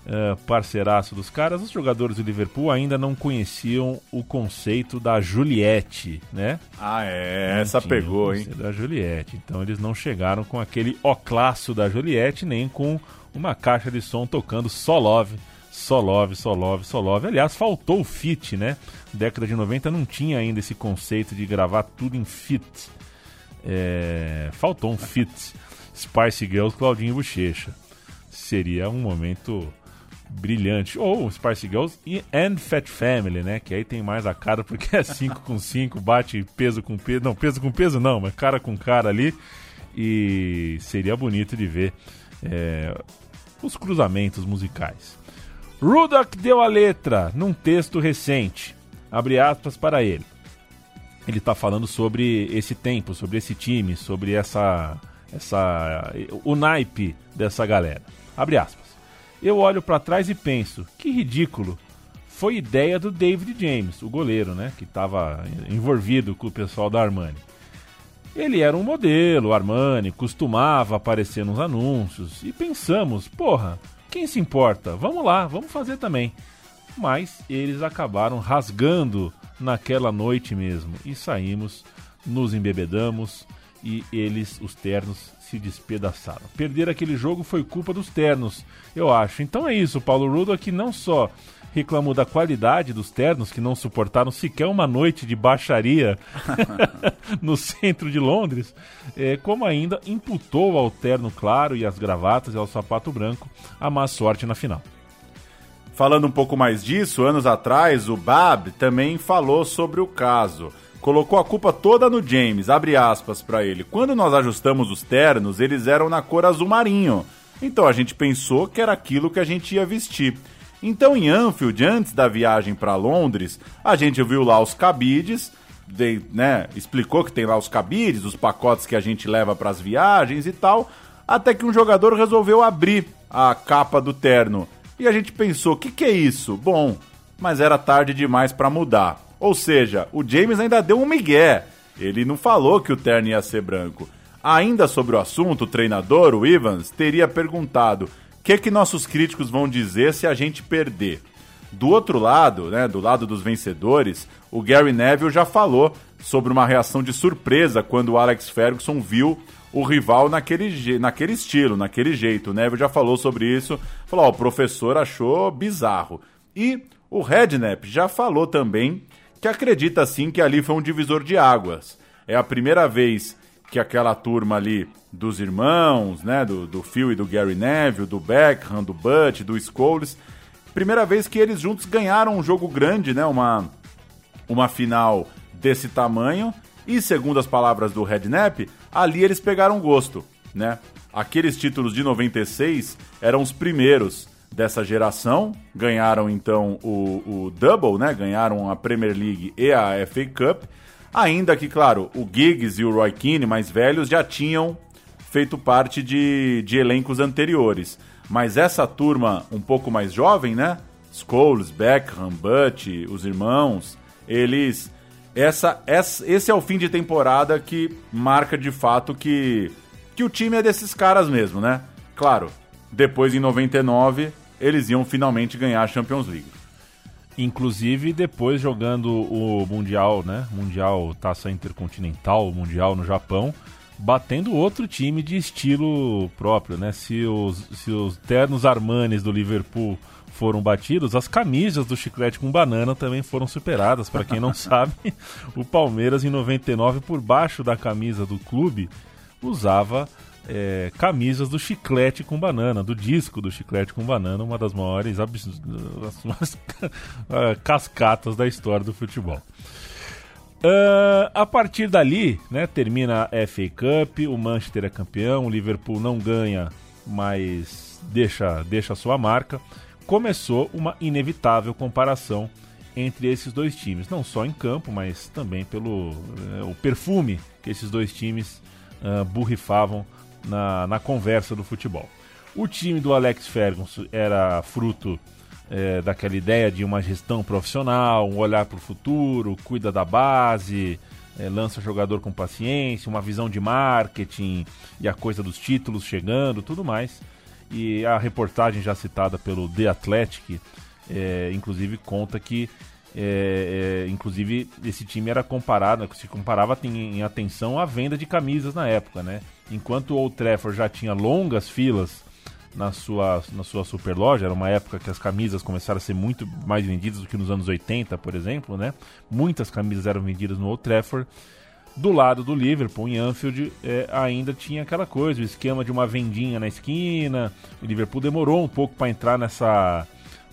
é, parceiraço dos caras. Os jogadores do Liverpool ainda não conheciam o conceito da Juliette, né? Ah, é, Não essa pegou, hein? Da Juliette. Então eles não chegaram com aquele oclasso da Juliette, nem com uma caixa de som tocando só love, só love, só love, só love. Aliás, faltou o fit, né? Década de 90 não tinha ainda esse conceito de gravar tudo em fit. É, faltou um fit. Spice Girls, Claudinho Bochecha. Seria um momento brilhante. Ou Spice Girls e and Fat Family, né? Que aí tem mais a cara porque é 5 com 5, bate peso com peso. Não, peso com peso não, mas cara com cara ali. E seria bonito de ver é, os cruzamentos musicais. Ruddock deu a letra num texto recente. Abre aspas para ele. Ele está falando sobre esse tempo, sobre esse time, sobre essa, essa o naipe dessa galera. Abre aspas. Eu olho para trás e penso, que ridículo. Foi ideia do David James, o goleiro, né, que estava envolvido com o pessoal da Armani. Ele era um modelo, Armani, costumava aparecer nos anúncios e pensamos, porra, quem se importa? Vamos lá, vamos fazer também. Mas eles acabaram rasgando naquela noite mesmo e saímos, nos embebedamos e eles, os ternos, se despedaçaram. Perder aquele jogo foi culpa dos ternos, eu acho. Então é isso, Paulo Rudo que não só reclamou da qualidade dos ternos, que não suportaram sequer uma noite de baixaria no centro de Londres, é, como ainda imputou ao terno claro e às gravatas e ao sapato branco a má sorte na final. Falando um pouco mais disso, anos atrás, o Bab também falou sobre o caso. Colocou a culpa toda no James, abre aspas para ele. Quando nós ajustamos os ternos, eles eram na cor azul marinho. Então a gente pensou que era aquilo que a gente ia vestir. Então em Anfield, antes da viagem para Londres, a gente viu lá os cabides, de- né, explicou que tem lá os cabides, os pacotes que a gente leva para as viagens e tal, até que um jogador resolveu abrir a capa do terno. E a gente pensou, o que, que é isso? Bom, mas era tarde demais para mudar. Ou seja, o James ainda deu um migué. Ele não falou que o terno ia ser branco. Ainda sobre o assunto, o treinador, o Evans, teria perguntado: que, que nossos críticos vão dizer se a gente perder? Do outro lado, né, do lado dos vencedores, o Gary Neville já falou sobre uma reação de surpresa quando o Alex Ferguson viu o rival naquele, naquele estilo, naquele jeito. O Neville já falou sobre isso, falou: ó, o professor achou bizarro. E o Redknapp já falou também que acredita sim que ali foi um divisor de águas. É a primeira vez que aquela turma ali dos irmãos, né, do, do Phil e do Gary Neville, do Beckham, do Butch, do Scholes, primeira vez que eles juntos ganharam um jogo grande, né, uma, uma final desse tamanho E segundo as palavras do Redknapp, ali eles pegaram gosto, né? Aqueles títulos de 96 eram os primeiros dessa geração, ganharam então o, o Double, né? Ganharam a Premier League e a FA Cup. Ainda que, claro, o Giggs e o Roy Keane, mais velhos, já tinham feito parte de, de elencos anteriores. Mas essa turma um pouco mais jovem, né? Scholes, Beckham, Butch, os irmãos, eles. Essa, essa, esse é o fim de temporada que marca de fato que, que o time é desses caras mesmo, né? Claro, depois em 99 eles iam finalmente ganhar a Champions League. Inclusive depois jogando o Mundial, né? Mundial Taça Intercontinental, Mundial no Japão, batendo outro time de estilo próprio, né? Se os, se os ternos Armanes do Liverpool foram batidos, as camisas do chiclete com banana também foram superadas. Para quem não sabe, o Palmeiras em 99, por baixo da camisa do clube, usava é, camisas do chiclete com banana, do disco do chiclete com banana, uma das maiores abs... cascatas da história do futebol. Ah, a partir dali, né, termina a FA Cup, o Manchester é campeão, o Liverpool não ganha, mas deixa, deixa a sua marca. Começou uma inevitável comparação entre esses dois times, não só em campo, mas também pelo eh, o perfume que esses dois times ah, borrifavam na, na conversa do futebol. O time do Alex Ferguson era fruto é, daquela ideia de uma gestão profissional, um olhar para o futuro, cuida da base, é, lança jogador com paciência, uma visão de marketing e a coisa dos títulos chegando, tudo mais. E a reportagem já citada pelo The Athletic, é, inclusive conta que é, é, inclusive esse time era comparado, se comparava em, em atenção à venda de camisas na época, né? Enquanto o Old Trafford já tinha longas filas na sua, na sua super loja, era uma época que as camisas começaram a ser muito mais vendidas do que nos anos 80, por exemplo, né? Muitas camisas eram vendidas no Old Trafford. Do lado do Liverpool, em Anfield, é, ainda tinha aquela coisa, o esquema de uma vendinha na esquina. O Liverpool demorou um pouco para entrar nessa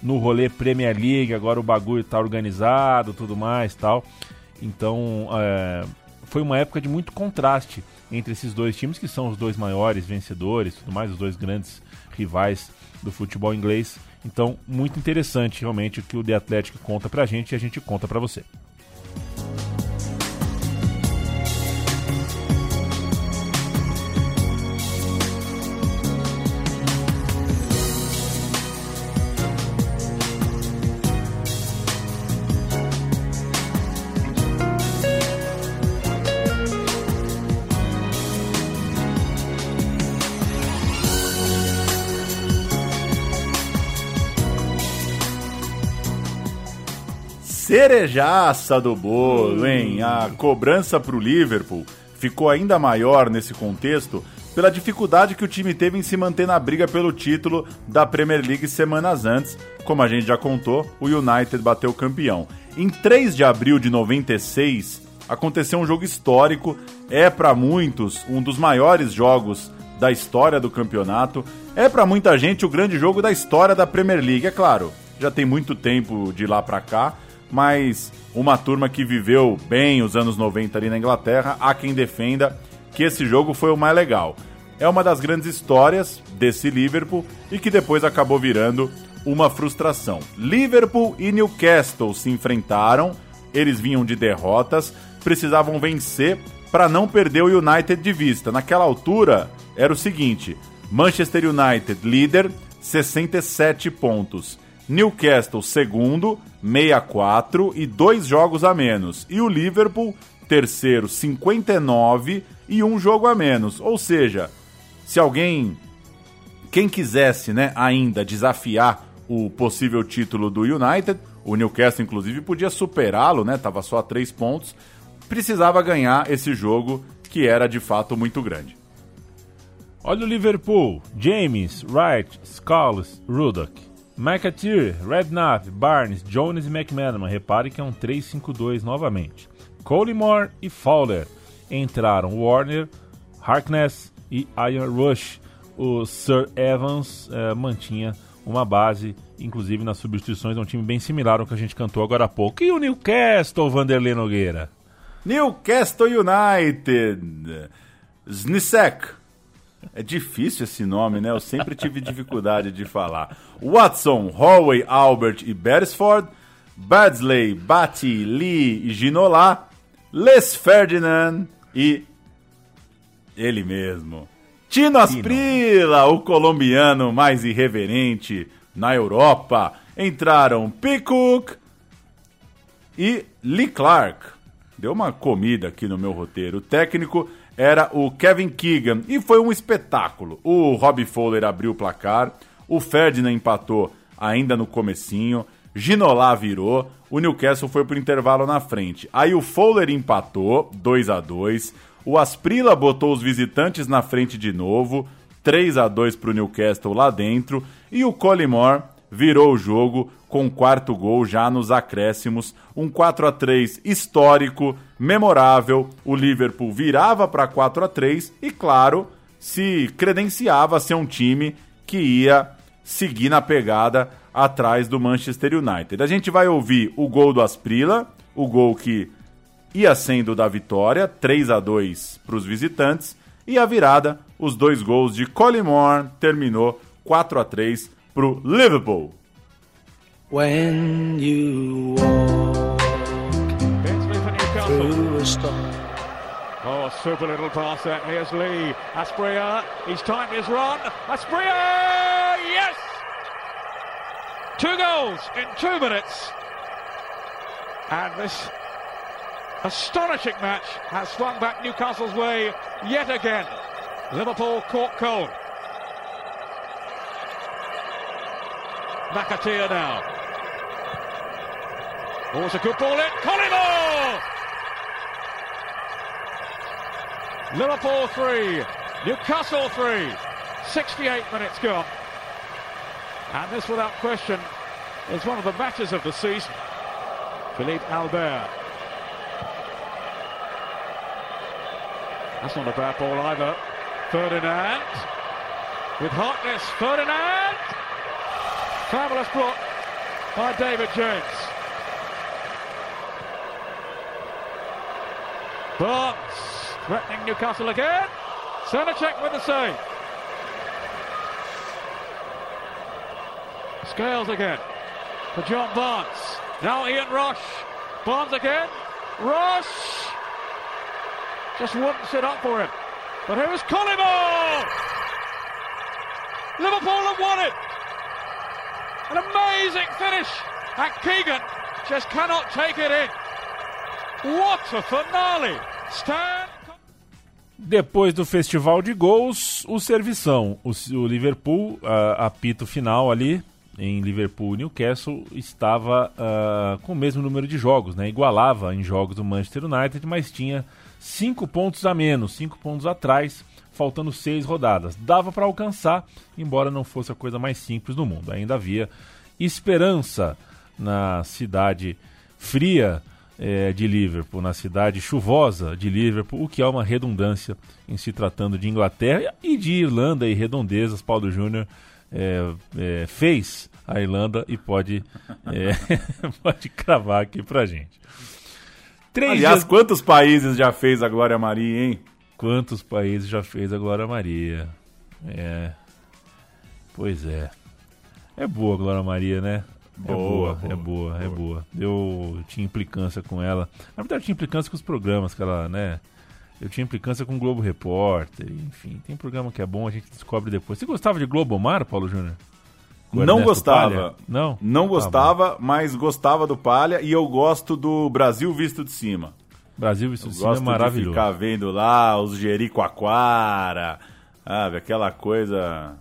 no rolê Premier League, agora o bagulho tá organizado, tudo mais, tal. Então, é, foi uma época de muito contraste entre esses dois times que são os dois maiores vencedores, tudo mais, os dois grandes rivais do futebol inglês. Então, muito interessante realmente o que o The Athletic conta pra gente e a gente conta pra você. Cerejaça do bolo, hein? A cobrança pro Liverpool ficou ainda maior nesse contexto pela dificuldade que o time teve em se manter na briga pelo título da Premier League semanas antes. Como a gente já contou, o United bateu campeão. Em 3 de abril de 96, aconteceu um jogo histórico, é para muitos um dos maiores jogos da história do campeonato, é para muita gente o grande jogo da história da Premier League, é claro. Já tem muito tempo de lá para cá, mas uma turma que viveu bem os anos 90 ali na Inglaterra, há quem defenda que esse jogo foi o mais legal. É uma das grandes histórias desse Liverpool e que depois acabou virando uma frustração. Liverpool e Newcastle se enfrentaram, eles vinham de derrotas, precisavam vencer para não perder o United de vista. Naquela altura era o seguinte: Manchester United líder, 67 pontos. Newcastle segundo, 64 e dois jogos a menos. E o Liverpool terceiro, 59 e um jogo a menos. Ou seja, se alguém quem quisesse, né, ainda desafiar o possível título do United, o Newcastle inclusive podia superá-lo, né? Tava só a três pontos. Precisava ganhar esse jogo que era de fato muito grande. Olha o Liverpool: James, Wright, Scholes, Ruddock, McAteer, Redknapp, Barnes, Jones e McManaman. Repare que é um 3-5-2 novamente. Collymore e Fowler. Entraram Warner, Harkness e Ian Rush. O Sir Evans eh, mantinha uma base, inclusive nas substituições, é um time bem similar ao que a gente cantou agora há pouco. E o Newcastle, Vanderlei Nogueira? Newcastle United. Znisek. É difícil esse nome, né? Eu sempre tive dificuldade de falar. Watson, Holloway, Albert e Beresford. Badsley, Batty, Lee e Ginola. Les Ferdinand e ele mesmo. Tino Asprilla, o colombiano mais irreverente na Europa. Entraram Picook e Lee Clark. Deu uma comida aqui no meu roteiro. O técnico era o Kevin Keegan e foi um espetáculo. O Robbie Fowler abriu o placar, o Ferdinand empatou ainda no comecinho, Ginolá virou, o Newcastle foi pro intervalo na frente. Aí o Fowler empatou, 2 a 2 o Asprilla botou os visitantes na frente de novo, 3 a 2 pro Newcastle lá dentro, e o Collymore virou o jogo com o quarto gol já nos acréscimos, um 4 a 3 histórico, memorável. O Liverpool virava para 4 a 3 e claro, se credenciava a ser um time que ia seguir na pegada atrás do Manchester United. A gente vai ouvir o gol do Asprilla, o gol que ia sendo da vitória, 3 a 2 para os visitantes, e a virada, os dois gols de Collymore, terminou 4 a 3 para o Liverpool. When you walk through a storm. Oh, super little pass there. Here's Lee. Aspria. He's timed his run. Aspria! Yes! Two goals in two minutes. And this astonishing match has swung back Newcastle's way yet again. Liverpool caught cold. McAteer now. Oh, it's a good ball in. Collymore! Liverpool 3, Newcastle 3, 68 minutes gone. And this, without question, is one of the matches of the season. Philippe Albert. That's not a bad ball either. Ferdinand. With hotness, Ferdinand. Fabulous block by David Jones. Barnes threatening Newcastle again. Senacek with the save. Scales again for John Barnes. Now Ian Rush. Barnes again. Rush just wouldn't sit up for him. But here's Collymore! Liverpool have won it! An amazing finish! And Keegan just cannot take it in. What a finale! Depois do festival de gols, o servição. O, o Liverpool, a, apito final ali em Liverpool Newcastle, estava ah, com o mesmo número de jogos, né? igualava em jogos do Manchester United, mas tinha cinco pontos a menos, cinco pontos atrás, faltando seis rodadas. Dava para alcançar, embora não fosse a coisa mais simples do mundo. Ainda havia esperança na cidade fria eh, de Liverpool, na cidade chuvosa de Liverpool, o que é uma redundância em se tratando de Inglaterra e de Irlanda e redondezas. Paulo Júnior eh, eh, fez a Irlanda e pode, eh, pode cravar aqui pra gente. Três Aliás, dias- quantos países já fez a Glória Maria, hein? Quantos países já fez a Glória Maria? É. Pois é. É boa a Glória Maria, né? É Boa, boa, é boa, boa, é boa. Eu tinha implicância com ela. Na verdade, eu tinha implicância com os programas que ela, né? Eu tinha implicância com o Globo Repórter, enfim. Tem programa que é bom, a gente descobre depois. Você gostava de Globo Mar, Paulo Júnior? Não gostava. Palha? Não? Não Tá gostava, mas gostava do Palha e eu gosto do Brasil visto de cima. Brasil isso Eu sim é gosto de maravilhoso. ficar vendo lá os Jericoacoara, sabe? Aquela coisa.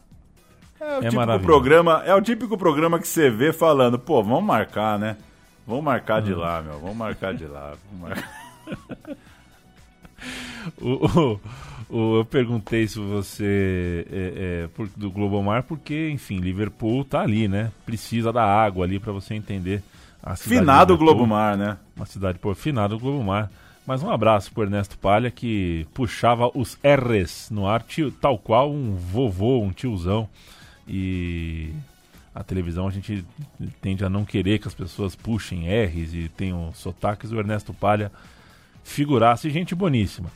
É o típico maravilhoso. programa, é o típico programa que você vê falando, pô, vamos marcar, né? Vamos marcar Hum. de lá, meu. Vamos marcar de lá. Marcar. O, o- o- eu perguntei se você é, é, por- do Globomar porque, enfim, Liverpool tá ali, né? Precisa da água ali para você entender a cidade de Finado Liverpool. Globo Mar, né? Uma cidade, pô, finado Globomar. Mas um abraço pro Ernesto Palha que puxava os R's no ar, tio- tal qual um vovô, um tiozão. E a televisão a gente tende a não querer que as pessoas puxem R's e tenham sotaques. O Ernesto Palha figuraça e gente boníssima.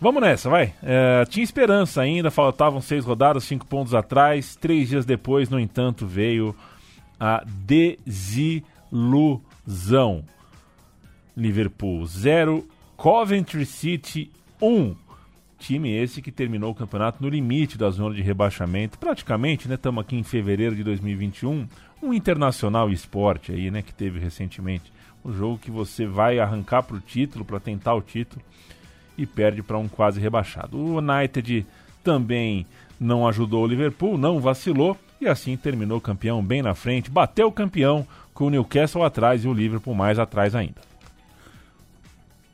Vamos nessa, vai. É, tinha esperança ainda, faltavam seis rodadas, cinco pontos atrás. Três dias depois, no entanto, veio a desilusão. Liverpool 0, Coventry City 1. Time esse que terminou o campeonato no limite da zona de rebaixamento. Praticamente, né? Estamos aqui em fevereiro de 2021. Um internacional esporte aí, né? Que teve recentemente. Um jogo que você vai arrancar para o título, para tentar o título e perde para um quase rebaixado. O United também não ajudou o Liverpool, não vacilou e assim terminou campeão bem na frente, bateu o campeão com o Newcastle atrás e o Liverpool mais atrás ainda.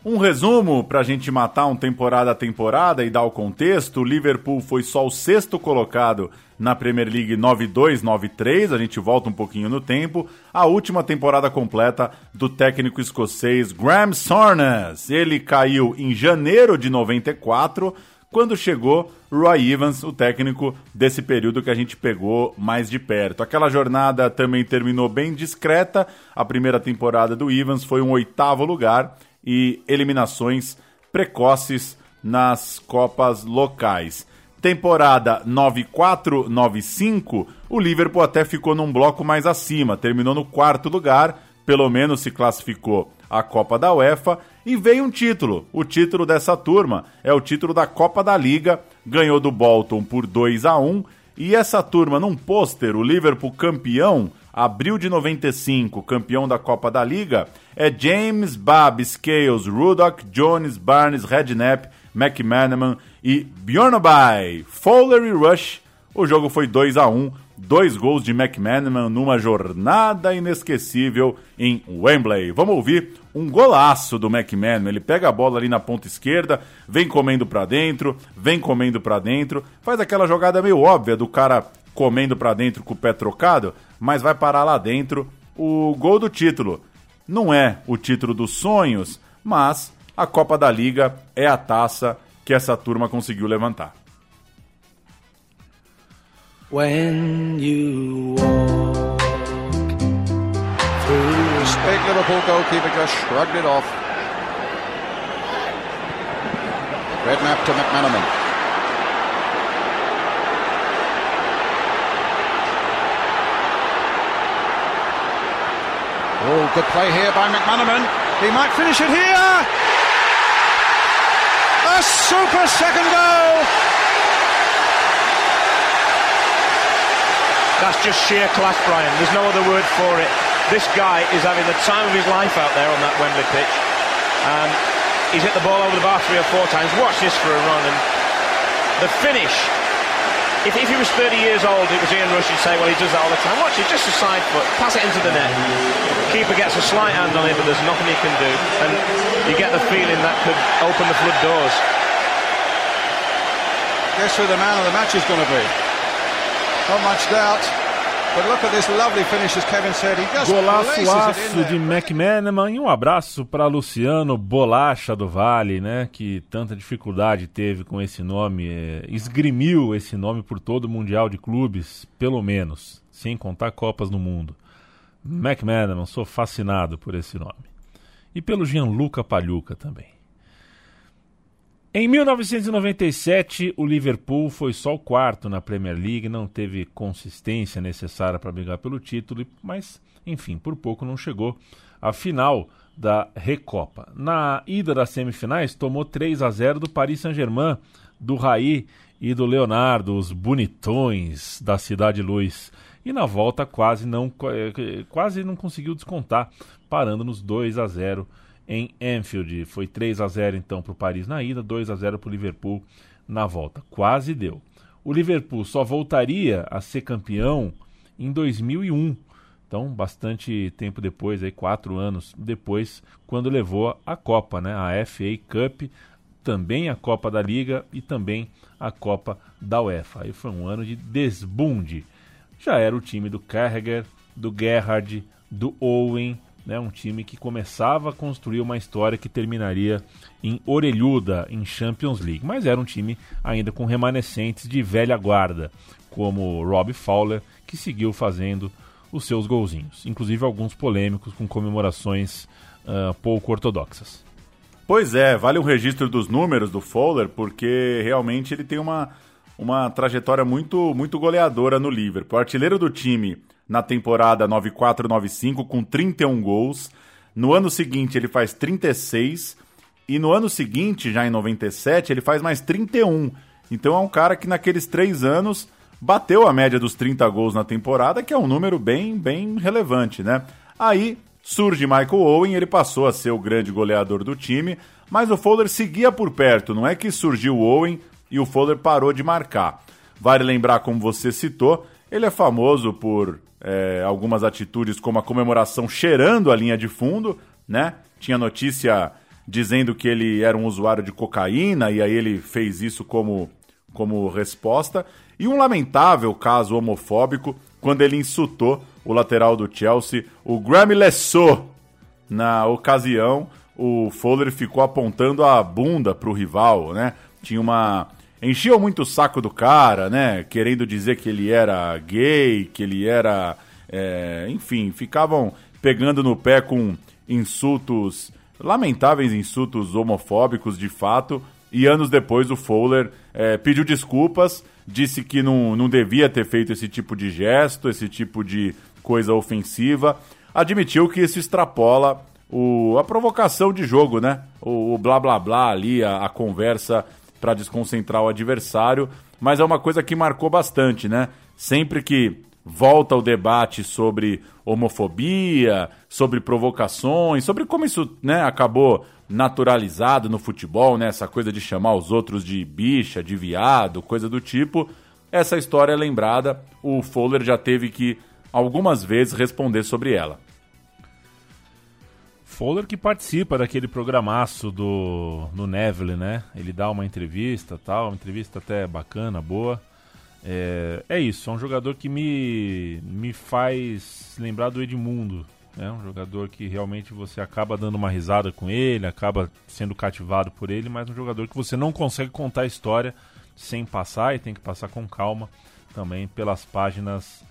Um resumo para a gente matar um temporada a temporada e dar o contexto: o Liverpool foi só o sexto colocado na Premier League 92-93, a gente volta um pouquinho no tempo. A última temporada completa do técnico escocês Graham Souness. Ele caiu em janeiro de 94, quando chegou Roy Evans, o técnico desse período que a gente pegou mais de perto. Aquela jornada também terminou bem discreta. A primeira temporada do Evans foi um oitavo lugar e eliminações precoces nas Copas locais. Temporada 94-95, o Liverpool até ficou num bloco mais acima, terminou no quarto lugar, pelo menos se classificou a Copa da UEFA e veio um título. O título dessa turma é o título da Copa da Liga, ganhou do Bolton por 2 a 1 e essa turma num pôster, o Liverpool campeão, abril de 95, campeão da Copa da Liga, é James, Babb, Scales, Ruddock, Jones, Barnes, Redknapp, McManaman e Bjornby, Fowler e Rush. O jogo foi 2 a 1 dois gols de McManaman numa jornada inesquecível em Wembley. Vamos ouvir um golaço do McManaman. Ele pega a bola ali na ponta esquerda, vem comendo para dentro, vem comendo para dentro, faz aquela jogada meio óbvia do cara comendo para dentro com o pé trocado, mas vai parar lá dentro o gol do título. Não é o título dos sonhos, mas a Copa da Liga é a taça que essa turma conseguiu levantar. When you walk through Big Liverpool goalkeeper just shrugged it off. Redknapp to McManaman. Oh, good play here by McManaman. He might finish it here. A super second goal. That's just sheer class, Brian. There's no other word for it. This guy is having the time of his life out there on that Wembley pitch. Um, he's hit the ball over the bar three or four times. Watch this for a run. And the finish. If, if he was 30 years old, it was Ian Rush, you'd say, well, he does that all the time. Watch it, just a side foot. Pass it into the net. Keeper gets a slight hand on it, but there's nothing he can do. And you get the feeling that could open the flood doors. Guess who the man of the match is going to be? Not much doubt. Golaço de. McManaman e um abraço para Luciano Bolacha do Vale, né? Que tanta dificuldade teve com esse nome, é, esgrimiu esse nome por todo o Mundial de Clubes, pelo menos, sem contar Copas no Mundo. McManaman, sou fascinado por esse nome. E pelo Gianluca Pagliuca também. Em 1997, o Liverpool foi só o quarto na Premier League, não teve consistência necessária para brigar pelo título, mas, enfim, por pouco não chegou à final da Recopa. Na ida das semifinais, tomou 3 a 0 do Paris Saint-Germain, do Raí e do Leonardo, os bonitões da Cidade Luz. E na volta quase não, eh, quase não conseguiu descontar, parando nos 2 a 0 em Anfield. Foi 3 a 0 então para o Paris na ida, 2 a 0 para o Liverpool na volta. Quase deu. O Liverpool só voltaria a ser campeão em 2001. Então, bastante tempo depois, aí quatro anos depois, quando levou a Copa, né? A FA Cup, também a Copa da Liga e também a Copa da UEFA. Aí foi um ano de desbunde. Já era o time do Carragher, do Gerrard, do Owen, né, um time que começava a construir uma história que terminaria em orelhuda em Champions League, mas era um time ainda com remanescentes de velha guarda, como Rob Fowler, que seguiu fazendo os seus golzinhos, inclusive alguns polêmicos com comemorações uh, pouco ortodoxas. Pois é, vale um registro dos números do Fowler, porque realmente ele tem uma, uma trajetória muito, muito goleadora no Liverpool. Artilheiro do time na temporada 94-95 com 31 gols. No ano seguinte ele faz 36 e no ano seguinte, já em 97, ele faz mais 31. Então é um cara que naqueles três anos bateu a média dos 30 gols na temporada, que é um número bem, bem relevante, né? Aí surge Michael Owen, ele passou a ser o grande goleador do time, mas o Fowler seguia por perto, não é que surgiu o Owen e o Fowler parou de marcar. Vale lembrar, como você citou, ele é famoso por é, algumas atitudes como a comemoração cheirando a linha de fundo, né? Tinha notícia dizendo que ele era um usuário de cocaína e aí ele fez isso como, como resposta. E um lamentável caso homofóbico quando ele insultou o lateral do Chelsea, o Grammy Lessot. Na ocasião, o Fowler ficou apontando a bunda pro rival, né? Tinha uma. Enchiam muito o saco do cara, né? Querendo dizer que ele era gay, que ele era. é, Enfim, ficavam pegando no pé com insultos lamentáveis insultos homofóbicos de fato. E anos depois o Fowler é, pediu desculpas, disse que não, não devia ter feito esse tipo de gesto, esse tipo de coisa ofensiva. Admitiu que isso extrapola o, a provocação de jogo, né? O, o blá blá blá ali, a, a conversa para desconcentrar o adversário. Mas é uma coisa que marcou bastante, né? Sempre que volta o debate sobre homofobia, sobre provocações, sobre como isso né, acabou naturalizado no futebol, né, essa coisa de chamar os outros de bicha, de viado, coisa do tipo. Essa história é lembrada, o Fowler já teve que algumas vezes responder sobre ela. Fowler que participa daquele programaço do no Neville, né? Ele dá uma entrevista, tal, uma entrevista até bacana, boa. É, é isso, é um jogador que me, me faz lembrar do Edmundo. É um jogador que realmente você acaba dando uma risada com ele, acaba sendo cativado por ele, mas um jogador que você não consegue contar a história sem passar e tem que passar com calma também pelas páginas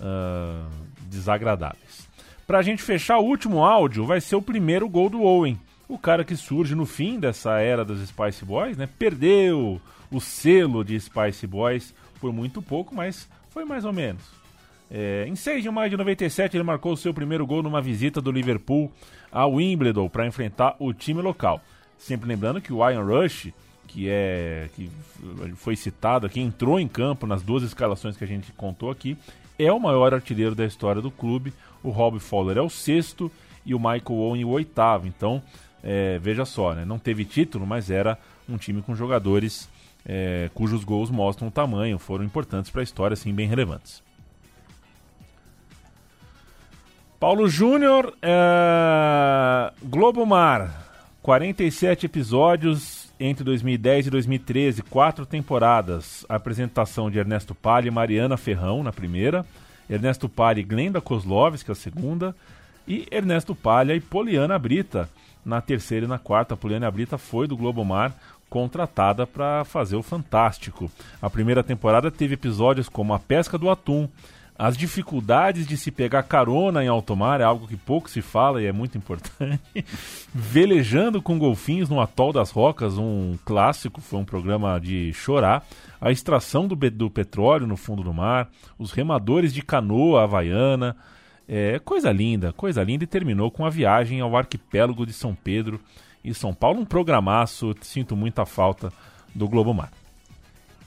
uh, desagradáveis. Pra gente fechar, o último áudio vai ser o primeiro gol do Owen. O cara que surge no fim dessa era dos Spice Boys, né? Perdeu o selo de Spice Boys por muito pouco, mas foi mais ou menos. É, em 6 de maio de 97, ele marcou o seu primeiro gol numa visita do Liverpool ao Wimbledon para enfrentar o time local. Sempre lembrando que o Ian Rush, que é que foi citado aqui, entrou em campo nas duas escalações que a gente contou aqui, é o maior artilheiro da história do clube. O Rob Fowler é o sexto e o Michael Owen o oitavo. Então, é, veja só, né? não teve título, mas era um time com jogadores é, cujos gols mostram o tamanho, foram importantes para a história, assim, bem relevantes. Paulo Júnior, é... Globo Mar, 47 episódios entre 2010 e 2013, quatro temporadas. A apresentação de Ernesto Palha e Mariana Ferrão na primeira, Ernesto Palha e Glenda Kozlovski, a segunda, e Ernesto Palha e Poliana Brita na terceira e na quarta. A Poliana Brita foi do Globo Mar, contratada para fazer o Fantástico. A primeira temporada teve episódios como a pesca do atum, as dificuldades de se pegar carona em alto mar é algo que pouco se fala e é muito importante. Velejando com golfinhos no Atol das Rocas, um clássico, foi um programa de chorar. A extração do, do petróleo no fundo do mar, os remadores de canoa havaiana. É, coisa linda, coisa linda. E terminou com a viagem ao arquipélago de São Pedro e São Paulo. Um programaço, sinto muita falta do Globo Mar.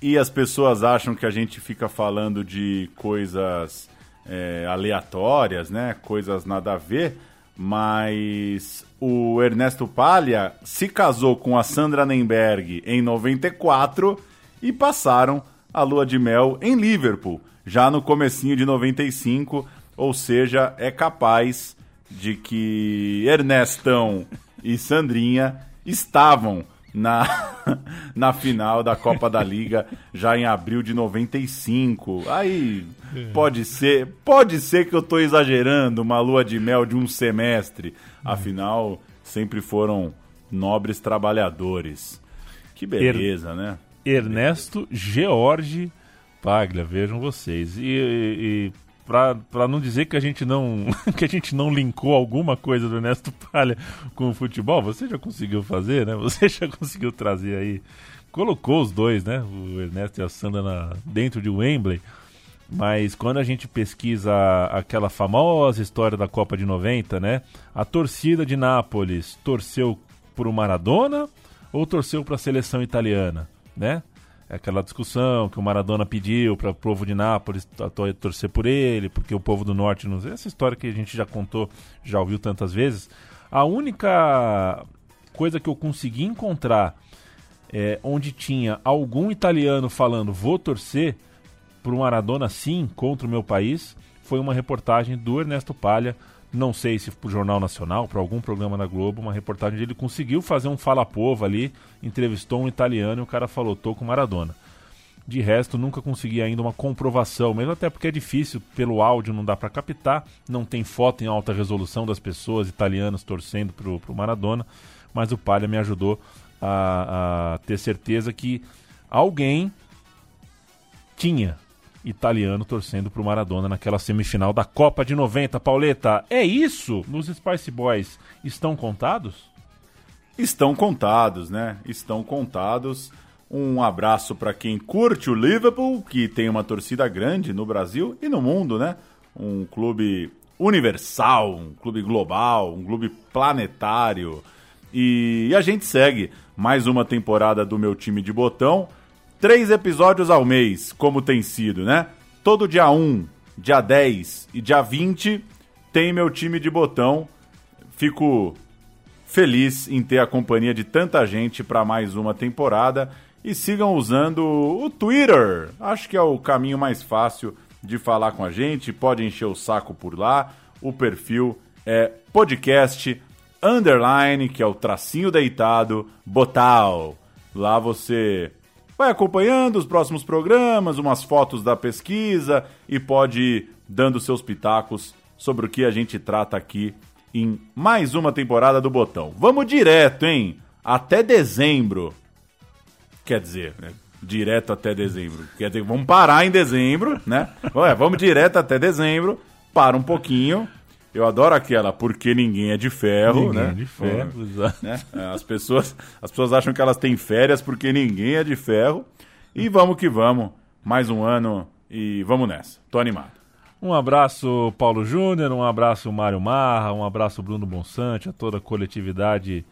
E as pessoas acham que a gente fica falando de coisas é, aleatórias, né? Coisas nada a ver. Mas o Ernesto Palha se casou com a Sandra Nemberg em 94 e passaram a lua de mel em Liverpool, já no comecinho de 95, ou seja, é capaz de que Ernestão e Sandrinha estavam na, na final da Copa da Liga já em abril de 95. Aí pode ser, pode ser que eu estou exagerando, uma lua de mel de um semestre. Afinal, sempre foram nobres trabalhadores. Que beleza, Er- né? Ernesto George Paglia, vejam vocês. E, e- e pra não dizer que a gente não que a gente não linkou alguma coisa do Ernesto Palha com o futebol, você já conseguiu fazer, né? Você já conseguiu trazer aí, colocou os dois, né? O Ernesto e a Sandra na, dentro de Wembley. Mas quando a gente pesquisa aquela famosa história da Copa de 90, né? A torcida de Nápoles torceu por o Maradona ou torceu para a seleção italiana, né? É aquela discussão que o Maradona pediu para o povo de Nápoles to- to- torcer por ele, porque o povo do norte não. Essa história que a gente já contou, já ouviu tantas vezes. A única coisa que eu consegui encontrar é, onde tinha algum italiano falando vou torcer por um Maradona sim contra o meu país foi uma reportagem do Ernesto Palha, não sei se para o Jornal Nacional, para algum programa da Globo, uma reportagem onde ele conseguiu fazer um fala-povo ali, entrevistou um italiano e o cara falou, tô com Maradona. De resto, nunca consegui ainda uma comprovação, mesmo até porque é difícil, pelo áudio não dá para captar, não tem foto em alta resolução das pessoas italianas torcendo pro, pro Maradona, mas o Palha me ajudou a, a ter certeza que alguém tinha italiano torcendo pro Maradona naquela semifinal da Copa de 90. Pauleta, é isso? Nos Spice Boys estão contados? Estão contados, né? Estão contados. Um abraço para quem curte o Liverpool, que tem uma torcida grande no Brasil e no mundo, né? Um clube universal, um clube global, um clube planetário. E a gente segue mais uma temporada do meu time de botão. Três episódios ao mês, como tem sido, né? Todo dia 1, dia 10 e dia 20 tem meu time de botão. Fico feliz em ter a companhia de tanta gente para mais uma temporada e sigam usando o Twitter. Acho que é o caminho mais fácil de falar com a gente. Pode encher o saco por lá. O perfil é podcast underline, que é o tracinho deitado, botal. Lá você vai acompanhando os próximos programas, umas fotos da pesquisa e pode ir dando seus pitacos sobre o que a gente trata aqui em mais uma temporada do Botão. Vamos direto, hein? Até dezembro. Quer dizer, né? direto até dezembro. Quer dizer, vamos parar em dezembro, né? Ué, vamos direto até dezembro, para um pouquinho. Eu adoro aquela porque ninguém é de ferro, Ninguém né? é de ferro, exato. né? As pessoas, as pessoas acham que elas têm férias porque ninguém é de ferro. E vamos que vamos. Mais um ano e vamos nessa. Tô animado. Um abraço, Paulo Júnior, um abraço, Mário Marra, um abraço, Bruno Bonsante, a toda a coletividade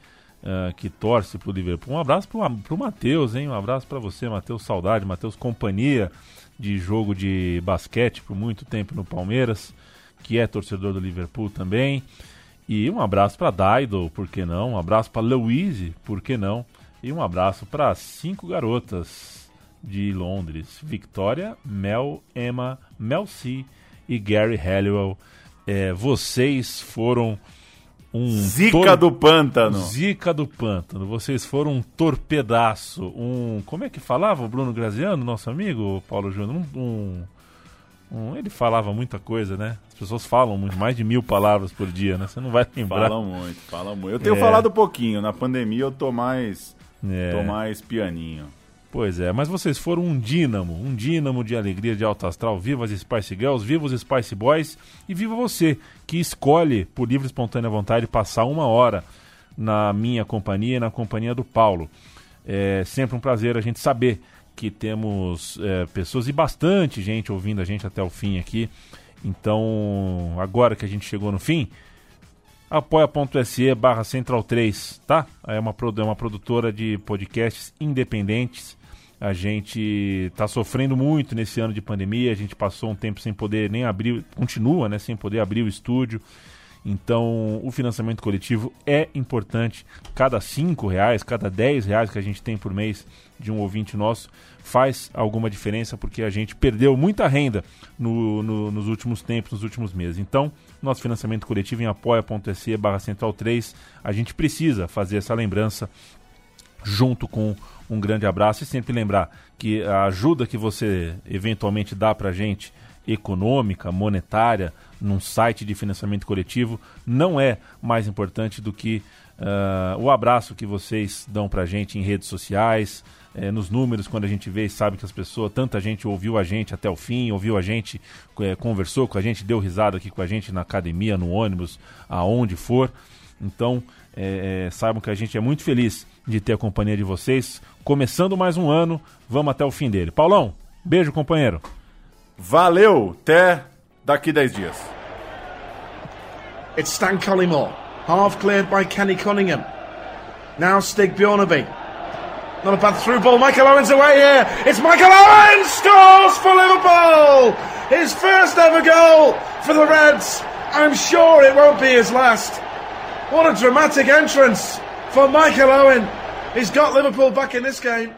ah, que torce pro Liverpool. Um abraço pro, pro Matheus, hein? Um abraço para você, Matheus Saudade, Matheus Companhia de jogo de basquete por muito tempo no Palmeiras, que é torcedor do Liverpool também. E um abraço para Daido, por que não? Um abraço para Louise, por que não? E um abraço para cinco garotas de Londres: Victoria, Mel, Emma, Mel C e Gary Halliwell. É, vocês foram um Zica tor- do pântano. Zica do pântano. Vocês foram um torpedaço. Um. Como é que falava o Bruno Graziano, nosso amigo Paulo Júnior? Um, um- um- Ele falava muita coisa, né? As pessoas falam muito, mais de mil palavras por dia, né? Você não vai lembrar. Falam muito, falam muito. Eu tenho É. falado pouquinho. Na pandemia eu tô mais, É. tô mais pianinho. Pois é, mas vocês foram um dínamo, um dínamo de alegria, de alto astral. Viva as Spice Girls, viva os Spice Boys e viva você que escolhe, por livre e espontânea vontade, passar uma hora na minha companhia e na companhia do Paulo. É sempre um prazer a gente saber que temos é, pessoas e bastante gente ouvindo a gente até o fim aqui. Então, agora que a gente chegou no fim, apoia.se barra central 3, tá? É uma, é uma produtora de podcasts independentes. A gente tá sofrendo muito nesse ano de pandemia, a gente passou um tempo sem poder nem abrir, continua, né, sem poder abrir o estúdio. Então, o financiamento coletivo é importante. Cada cinco reais, cada 10 reais que a gente tem por mês de um ouvinte nosso faz alguma diferença porque a gente perdeu muita renda no- no- nos últimos tempos, nos últimos meses. Então, nosso financiamento coletivo em apoia.se barra central 3, a gente precisa fazer essa lembrança junto com um grande abraço e sempre lembrar que a ajuda que você eventualmente dá pra gente econômica, monetária, num site de financiamento coletivo, não é mais importante do que ah, o abraço que vocês dão pra gente em redes sociais, eh, nos números, quando a gente vê e sabe que as pessoas, tanta gente ouviu a gente até o fim, ouviu a gente, eh, conversou com a gente, deu risada aqui com a gente na academia, no ônibus, aonde for. Então, eh, saibam que a gente é muito feliz de ter a companhia de vocês. Começando mais um ano, vamos até o fim dele. Paulão, beijo, companheiro. Valeu, até daqui 10 dias. It's Stan Collymore, half cleared by Kenny Cunningham. Now Stig Bjornaby. Not a bad through ball. Michael Owens away here. It's Michael Owens scores for Liverpool. His first ever goal for the Reds. I'm sure it won't be his last. What a dramatic entrance for Michael Owen. He's got Liverpool back in this game.